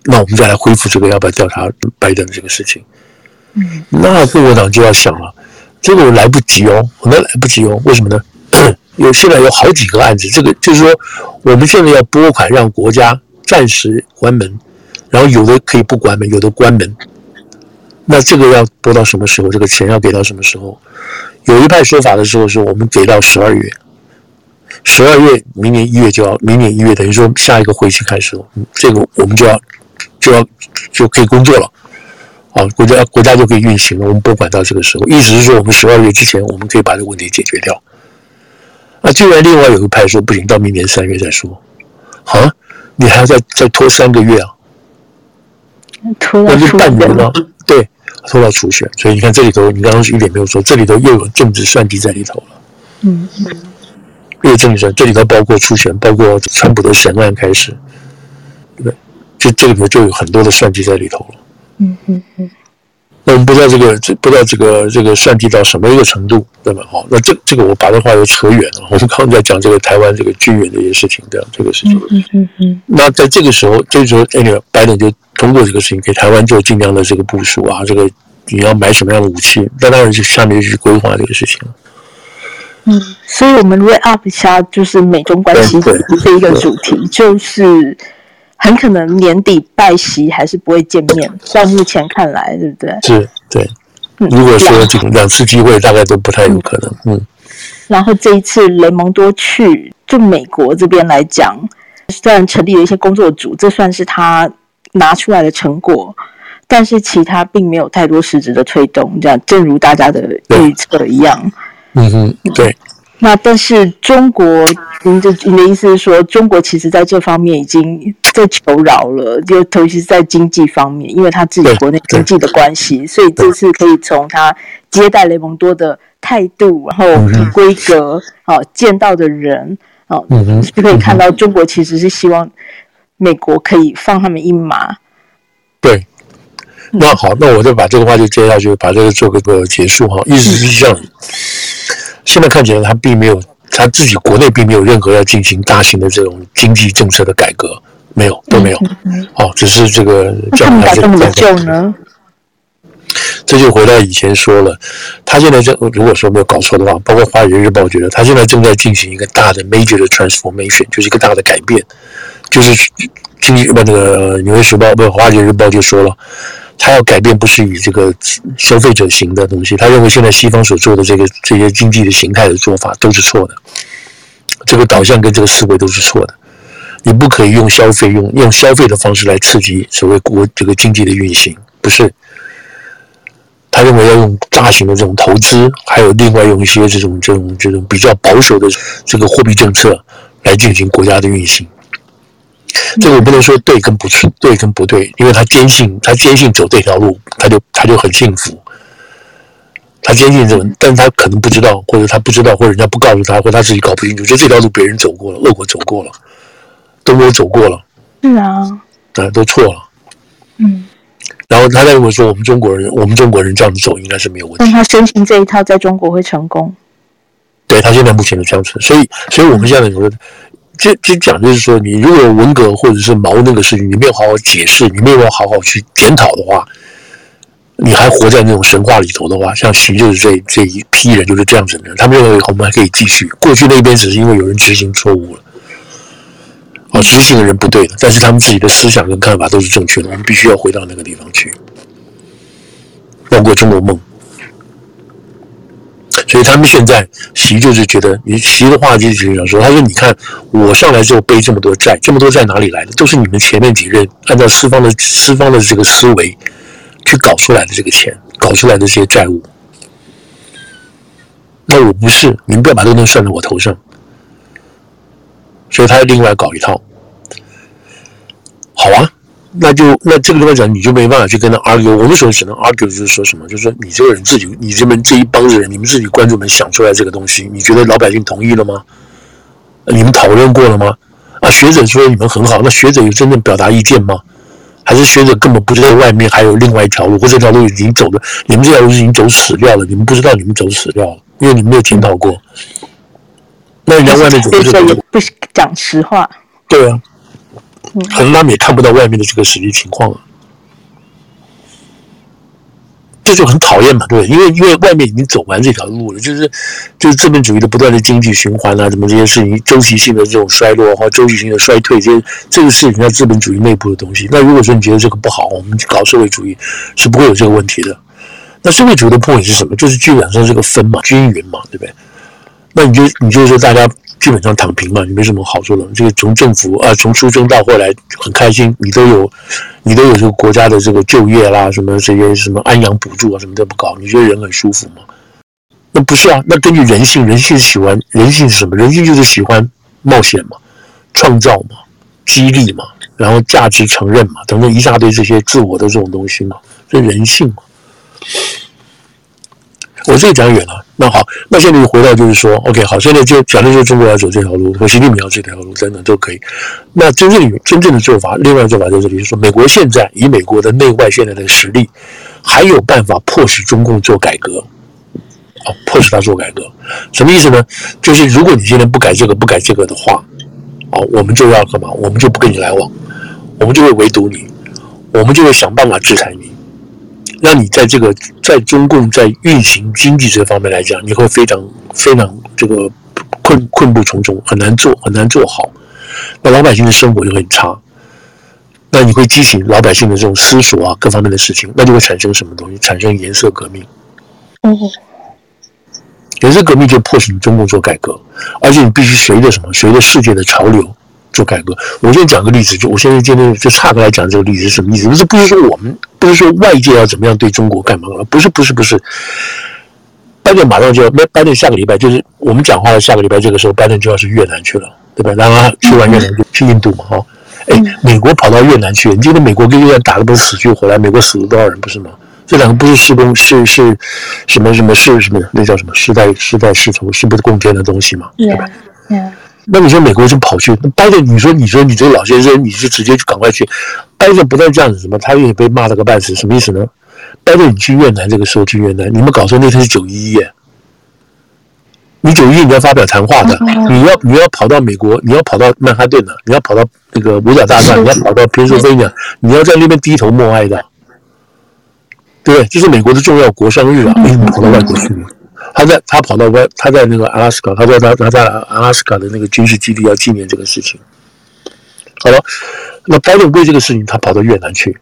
那我们再来恢复这个要不要调查拜登这个事情。那共和党就要想了，这个来不及哦，可能来不及哦。为什么呢？有现在有好几个案子，这个就是说，我们现在要拨款让国家暂时关门，然后有的可以不关门，有的关门。那这个要拨到什么时候？这个钱要给到什么时候？有一派说法的时候是我们给到十二月，十二月明年一月就要，明年一月等于说下一个会期开始了，这个我们就要就要就可以工作了，啊，国家国家就可以运行了。我们不管到这个时候，意思是说我们十二月之前我们可以把这个问题解决掉。啊既然另外有一派说不行，到明年三月再说，好，你还要再再拖三个月啊？拖到那就半年了，对。拖到初选，所以你看这里头，你刚刚是一点没有说，这里头又有政治算计在里头了。嗯嗯，又有政治算，这里头包括初选，包括川普的审案开始，对，就这里头就有很多的算计在里头了。嗯嗯嗯。那我们不知道这个，这不知道这个这个算计到什么一个程度，对吧？好，那这这个我把这话又扯远了。我们刚刚在讲这个台湾这个军援的一些事情，这样这个事情。嗯嗯嗯。那在这个时候，这个时候，那个拜登就通过这个事情给台湾做尽量的这个部署啊，这个你要买什么样的武器，那当然是下面去规划这个事情。嗯，所以我们 wrap up 一下，就是美中关系这一个主题，就是。很可能年底拜席还是不会见面，到目前看来，对不对？是，对。如果说这两次机会，大概都不太有可能。嗯。然后这一次雷蒙多去，就美国这边来讲，虽然成立了一些工作组，这算是他拿出来的成果，但是其他并没有太多实质的推动，这样正如大家的预测一样。嗯哼，对。那但是中国，您的您的意思是说，中国其实在这方面已经在求饶了，就尤其是在经济方面，因为他自己国内经济的关系，所以这次可以从他接待雷蒙多的态度，然后规格，好、嗯、见到的人，哦，就可以看到中国其实是希望美国可以放他们一马。对，那好，那我就把这个话就接下去，把这个做个个结束哈，意思是这样。现在看起来，他并没有他自己国内并没有任何要进行大型的这种经济政策的改革，没有都没有。哦，只是这个这样还是这么久呢？这就回到以前说了，他现在这如果说没有搞错的话，包括《华尔街日报》觉得他现在正在进行一个大的 major 的 transformation，就是一个大的改变，就是经济那个《纽约时报》不，《华尔街日报》就说了。他要改变不是以这个消费者型的东西，他认为现在西方所做的这个这些经济的形态的做法都是错的，这个导向跟这个思维都是错的。你不可以用消费用用消费的方式来刺激所谓国这个经济的运行，不是。他认为要用大型的这种投资，还有另外用一些这种这种这种比较保守的这个货币政策来进行国家的运行。这个我不能说对跟不对，对跟不对，因为他坚信他坚信走这条路，他就他就很幸福。他坚信这个，但是他可能不知道，或者他不知道，或者人家不告诉他，或者他自己搞不清楚，就这条路别人走过了，恶果走过了，都没有走过了，是啊，对，都错了。嗯。然后他认为说，我们中国人，我们中国人这样子走应该是没有问题。但他深信这一套在中国会成功。对，他现在目前的这样子，所以，所以我们现在说。这这讲就是说，你如果文革或者是毛那个事情，你没有好好解释，你没有好好去检讨的话，你还活在那种神话里头的话，像徐就是这这一批人就是这样子的人，他们认为我们还可以继续。过去那边只是因为有人执行错误了，哦，执行的人不对了，但是他们自己的思想跟看法都是正确的，我们必须要回到那个地方去，包括《中国梦》。所以他们现在习就是觉得，你习的话就是想说，他说：“你看我上来之后背这么多债，这么多债哪里来的？都是你们前面几任按照西方的西方的这个思维去搞出来的这个钱，搞出来的这些债务。那我不是，你们不要把这个东西算在我头上。所以他要另外搞一套，好啊。”那就那这个地方讲，你就没办法去跟他 argue。我们所只能 argue 就是说什么，就是说你这个人自己，你这边这一帮子人，你们自己观众们想出来这个东西，你觉得老百姓同意了吗？你们讨论过了吗？啊，学者说你们很好，那学者有真正表达意见吗？还是学者根本不知道外面还有另外一条路，或这条路已经走的，你们这条路已经走死掉了，你们不知道你们走死掉了，因为你们没有检讨过。那人家外面怎么说？也不讲实话。对啊。可能他们也看不到外面的这个实际情况啊。这就很讨厌嘛，对不对？因为因为外面已经走完这条路了，就是就是资本主义的不断的经济循环啊，什么这些事情，周期性的这种衰落或周期性的衰退，这些这个是人家资本主义内部的东西。那如果说你觉得这个不好，我们搞社会主义是不会有这个问题的。那社会主义的 point 是什么？就是基本上这个分嘛，均匀嘛，对不对？那你就你就说大家。基本上躺平嘛，你没什么好说的。这个从政府啊，从出生到后来很开心，你都有，你都有这个国家的这个就业啦，什么这些什么安养补助啊，什么都不搞，你觉得人很舒服吗？那不是啊，那根据人性，人性喜欢，人性是什么？人性就是喜欢冒险嘛，创造嘛，激励嘛，然后价值承认嘛，等等一大堆这些自我的这种东西嘛，这人性嘛。我这个讲远了，那好，那现在就回到就是说，OK，好，现在就假设说中国要走这条路，和习近平要这条路，等等都可以。那真正真正的做法，另外的做法在这里，就是说，美国现在以美国的内外现在的实力，还有办法迫使中共做改革，啊，迫使他做改革，什么意思呢？就是如果你现在不改这个不改这个的话，啊，我们就要干嘛？我们就不跟你来往，我们就会围堵你，我们就会想办法制裁你。让你在这个在中共在运行经济这方面来讲，你会非常非常这个困困不重重，很难做很难做好。那老百姓的生活就很差。那你会激起老百姓的这种思索啊，各方面的事情，那就会产生什么东西？产生颜色革命。嗯，颜色革命就迫使你中共做改革，而且你必须随着什么？随着世界的潮流。做改革，我先讲个例子，就我现在今天就岔开来讲这个例子是什么意思？不是不是说我们，不是说外界要怎么样对中国干嘛？不是不是不是，拜登马上就要，那拜登下个礼拜就是我们讲话的下个礼拜这个时候，拜登就要去越南去了，对吧？然后去完越南就去印度嘛，哈，哎，美国跑到越南去，你记得美国跟越南打的不是死去活来？美国死了多少人不是吗？这两个不是世公是是什么什么是什么那叫什么世代世代世仇是不是共建的东西嘛？对吧？嗯。那你说美国就跑去拜登？你说你说你这个老先生，你就直接就赶快去。拜登不但这样子，什么他也被骂了个半死，什么意思呢？拜登你去越南这个时候去越南，你们搞错那天是九一一耶。你九一一你要发表谈话的，你要你要跑到美国，你要跑到曼哈顿的，你要跑到那个五角大厦，你要跑到偏苏菲呢，你要在那边低头默哀的，对不对？这是美国的重要国商日啊，为什么跑到外国去呢？他在他跑到外，他在那个阿拉斯加，他在他他在阿拉斯加的那个军事基地要纪念这个事情。好了，那拜登为这个事情，他跑到越南去。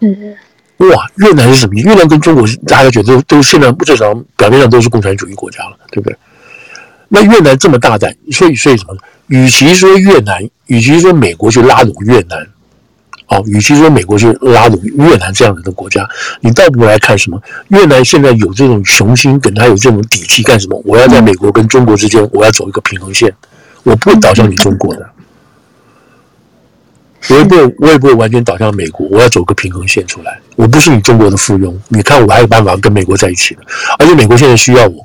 嗯，哇，越南是什么？越南跟中国大家觉得都都现在至少表面上都是共产主义国家了，对不对？那越南这么大胆，所以所以什么？与其说越南，与其说美国去拉拢越南。哦，与其说美国去拉拢越南这样子的国家，你倒不如来看什么？越南现在有这种雄心，跟他有这种底气干什么？我要在美国跟中国之间，我要走一个平衡线，我不会倒向你中国的，我也不会，我也不会完全倒向美国，我要走个平衡线出来。我不是你中国的附庸，你看我还有办法跟美国在一起的，而且美国现在需要我。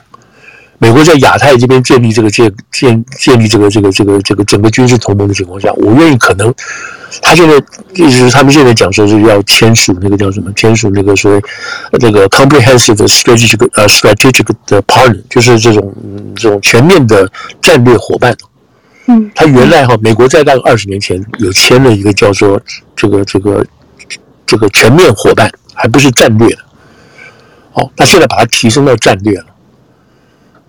美国在亚太这边建立这个建建建立这个这个这个这个整个军事同盟的情况下，我愿意可能，他现在就是他们现在讲说是要签署那个叫什么？签署那个所谓那个 comprehensive strategic 呃 strategic 的 partner，就是这种这种全面的战略伙伴。嗯，他原来哈美国在大概二十年前有签了一个叫做这个这个这个全面伙伴，还不是战略的。哦，他现在把它提升到战略了。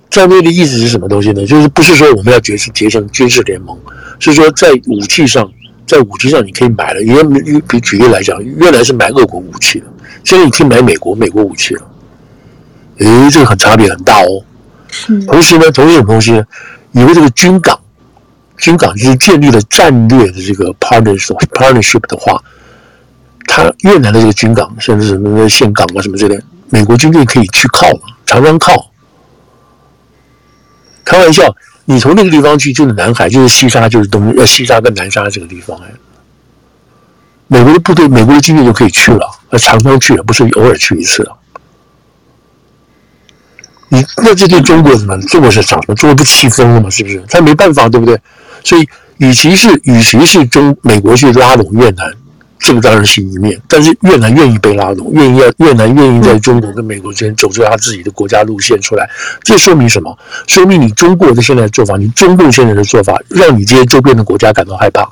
战略的意思是什么东西呢？就是不是说我们要结成结成军事联盟，是说在武器上，在武器上你可以买了。因为比举例来讲，越南是买俄国武器的，现在你可以买美国美国武器了。诶，这个很差别很大哦。同时呢，同一种东西呢，以为这个军港，军港就是建立了战略的这个 partnership partnership 的话，它越南的这个军港，甚至什么岘港啊什么之类，美国军队可以去靠嘛，常常靠。开玩笑，你从那个地方去就是南海，就是西沙，就是东呃西沙跟南沙这个地方哎。美国的部队，美国的军队就可以去了，呃，常常去，不是偶尔去一次。你那这对中国怎么？中国是长什么？中国不气疯了吗？是不是？他没办法，对不对？所以，与其是与其是中美国去拉拢越南。这个当然是一面，但是越南愿意被拉拢，愿意要越南愿意在中国跟美国之间走出他自己的国家路线出来，这说明什么？说明你中国的现在的做法，你中共现在的做法，让你这些周边的国家感到害怕，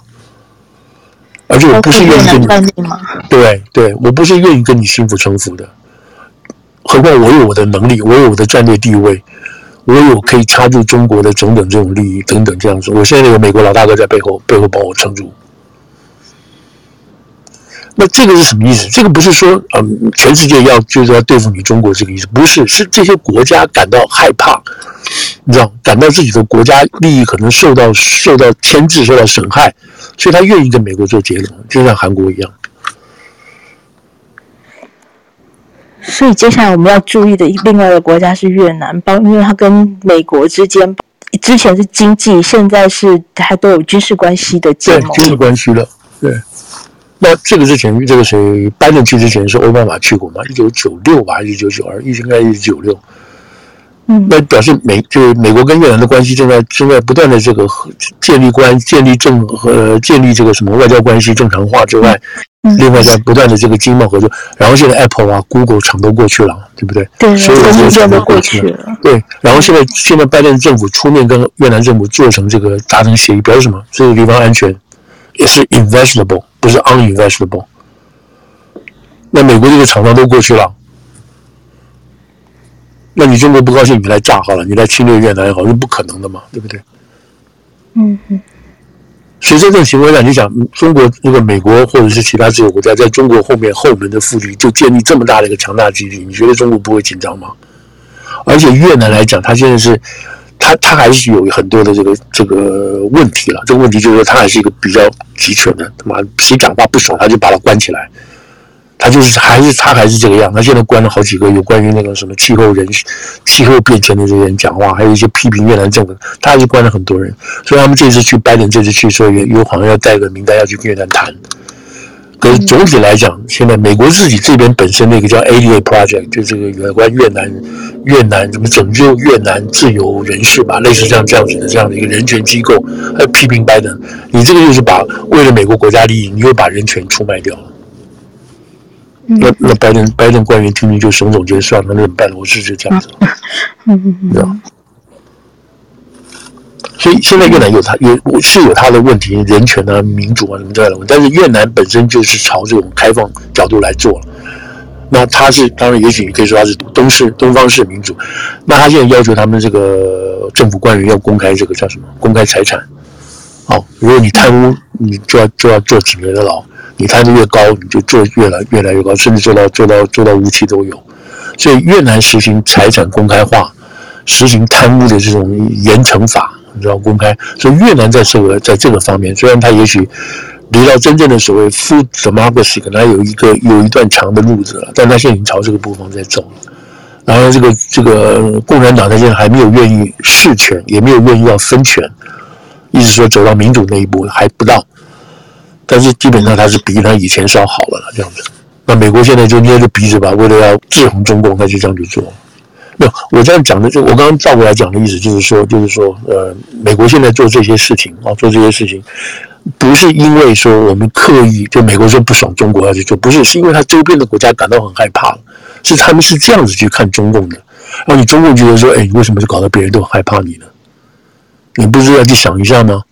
而且我不是愿意跟你，对对，我不是愿意跟你心服诚服的，何况我有我的能力，我有我的战略地位，我有可以插入中国的种种这种利益等等这样子。我现在有美国老大哥在背后背后帮我撑住。那这个是什么意思？这个不是说嗯，全世界要就是要对付你中国这个意思，不是，是这些国家感到害怕，你知道，感到自己的国家利益可能受到受到牵制、受到损害，所以他愿意跟美国做结盟，就像韩国一样。所以接下来我们要注意的另外一个国家是越南，包因为它跟美国之间之前是经济，现在是还都有军事关系的结盟，军事关系了，对。那这个之前，这个谁拜登去之前是奥巴马去过吗？一九九六吧，还是一九九二？应该是九六。嗯，那表示美就是美国跟越南的关系正在正在不断的这个建立关建立正和建立这个什么外交关系正常化之外，嗯、另外在不断的这个经贸合作。然后现在 Apple 啊、Google 厂都过去了，对不对？对，所有的厂都过去了。对，然后现在现在拜登政府出面跟越南政府做成这个达成协议，表示什么？这个地方安全。也是 investable，不是 uninvestable。那美国这个厂商都过去了，那你中国不高兴，你来炸好了，你来侵略越南也好，是不可能的嘛，对不对？嗯嗯。所以在这种情况下，你想中国那个美国或者是其他自由国家，在中国后面后门的腹地就建立这么大的一个强大基地，你觉得中国不会紧张吗？而且越南来讲，它现在是。他他还是有很多的这个这个问题了，这个问题就是说他还是一个比较集权的，他妈谁讲话不爽他就把他关起来，他就是还是他还是这个样，他现在关了好几个有关于那个什么气候人气候变迁的这些人讲话，还有一些批评越南政府，他还是关了很多人，所以他们这次去拜登这次去说有有好像要带个名单要去越南谈。可是总体来讲，现在美国自己这边本身那个叫 ADA Project，就这个有关越南越南怎么拯救越南自由人士吧，类似这样这样子的这样的一个人权机构，还批评拜登，你这个就是把为了美国国家利益，你又把人权出卖掉了。那那拜登拜登官员听听就耸耸肩，算了，那怎么办？我是就这样子，嗯嗯 嗯。所以现在越南有它有是有它的问题，人权啊、民主啊什么之类的问，但是越南本身就是朝这种开放角度来做了。那它是当然，也许你可以说它是东式东方式民主。那他现在要求他们这个政府官员要公开这个叫什么？公开财产。好，如果你贪污，你就要就要坐几年的牢。你贪的越高，你就坐越来越来越高，甚至做到做到做到无期都有。所以越南实行财产公开化，实行贪污的这种严惩法。你知道公开，所以越南在这个在这个方面，虽然他也许离到真正的所谓 full democracy 可能还有一个有一段长的路子了，但他现在已经朝这个部分在走了。然后这个这个共产党他现在还没有愿意释权，也没有愿意要分权，意思说走到民主那一步还不到。但是基本上他是比他以前稍好了这样子。那美国现在就捏着鼻子吧，为了要制衡中共，他就这样去做。没有，我这样讲的就我刚刚照过来讲的意思就是说，就是说，呃，美国现在做这些事情啊，做这些事情，不是因为说我们刻意就美国说不爽中国要去做，不是，是因为他周边的国家感到很害怕，是他们是这样子去看中共的，然后你中共觉得说，哎，你为什么就搞得别人都很害怕你呢？你不是要去想一下吗？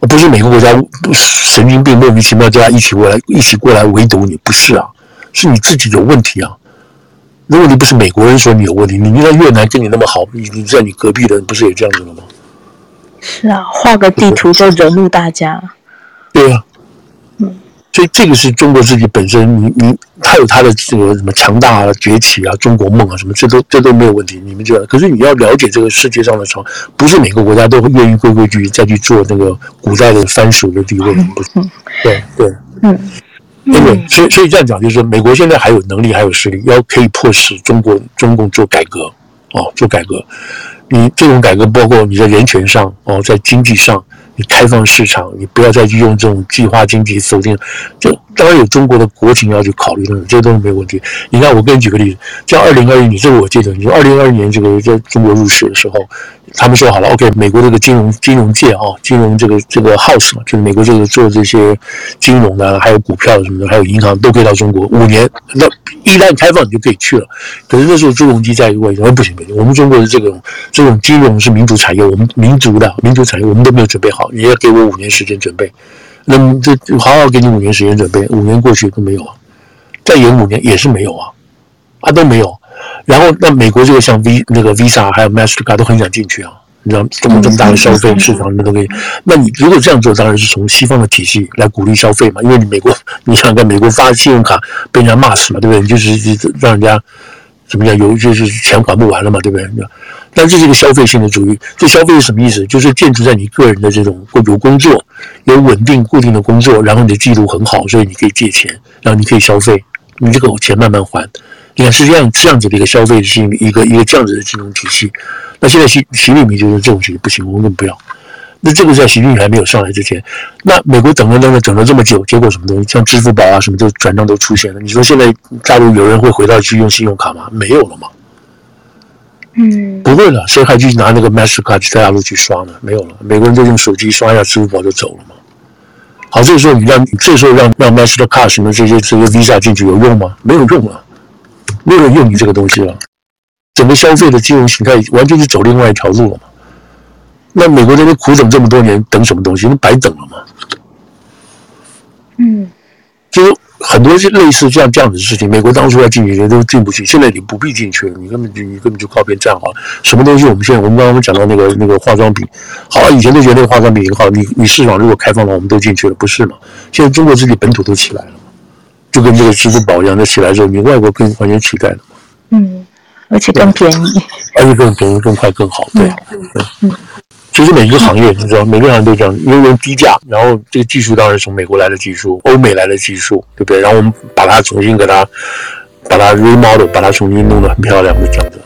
不是每个国家神经病莫名其妙叫他一起过来，一起过来围堵你，不是啊，是你自己有问题啊。如果你不是美国人说你有问题，你你在越南跟你那么好，你你在你隔壁的人不是也这样子了吗？是啊，画个地图就惹怒大家。对啊，嗯，所以这个是中国自己本身，你你他有他的这个什么强大啊、崛起啊、中国梦啊什么，这都这都没有问题。你们就可是你要了解这个世界上的潮，不是每个国家都会愿意规规矩矩再去做那个古代的藩属的地位，不是？对对，嗯。对不对？所以，所以这样讲，就是，美国现在还有能力，还有实力，要可以迫使中国、中共做改革，哦，做改革。你这种改革，包括你在人权上，哦，在经济上。你开放市场，你不要再去用这种计划经济否定。这当然有中国的国情要去考虑的，这个东西没问题。你看，我给你举个例子，像二零二一年，这个我记得，你说二零二一年这个在中国入市的时候，他们说好了，OK，美国这个金融金融界啊，金融这个这个 house 嘛，就是美国这个做这些金融的，还有股票什么的，还有银行都可以到中国五年。那一旦开放，你就可以去了。可是那时候朱镕基在位，说不行不行，我们中国的这种这种金融是民主产业，我们民族的民主产业，我们都没有准备好。你要给我五年时间准备，那么这好好给你五年时间准备，五年过去都没有啊，再延五年也是没有啊，啊都没有。然后那美国这个像 V 那个 Visa 还有 Mastercard 都很想进去啊，你知道这么这么大的消费市场，你们都可以。那你如果这样做，当然是从西方的体系来鼓励消费嘛，因为你美国你想在美国发信用卡被人家骂死嘛，对不对？你就是让人家怎么讲，有就是钱还不完了嘛，对不对？但这是一个消费性的主义，这消费是什么意思？就是建筑在你个人的这种有工作、有稳定固定的工作，然后你的记录很好，所以你可以借钱，然后你可以消费，你这个钱慢慢还。你看是这样这样子的一个消费性一个一个这样子的金融体系。那现在习习近平就是这种体系不行，我们不要。那这个在习近平还没有上来之前，那美国等了等了等了这么久，结果什么东西？像支付宝啊什么，都转账都出现了。你说现在大陆有人会回到去用信用卡吗？没有了吗？嗯，不会了，谁还去拿那个 Mastercard 在大陆去刷呢？没有了，美国人都用手机刷一下支付宝就走了嘛。好，这个时候你让，这个时候让让 Mastercard 什么这些这些 Visa 进去有用吗？没有用了，没有人用你这个东西了。整个消费的金融形态完全是走另外一条路了嘛。那美国这边苦等这么多年，等什么东西？那白等了嘛。嗯，就。很多是类似这样这样的事情，美国当初要进去都进不去，现在你不必进去了，你根本就你根本就靠边站好了。什么东西我们现在我们刚刚讲到那个那个化妆品，好了，以前都觉得那个化妆品很好，你你市场如果开放了，我们都进去了，不是吗？现在中国自己本土都起来了，就跟这个支付宝一样，那起来之后，你外国更完全取代了。嗯，而且更便宜，而且更便宜、更快、更好，对，嗯对嗯。其实每一个行业，你知道，每个行业都这样，因为用低价，然后这个技术当然是从美国来的技术，欧美来的技术，对不对？然后我们把它重新给它，把它 remodel，把它重新弄得很漂亮的这样子。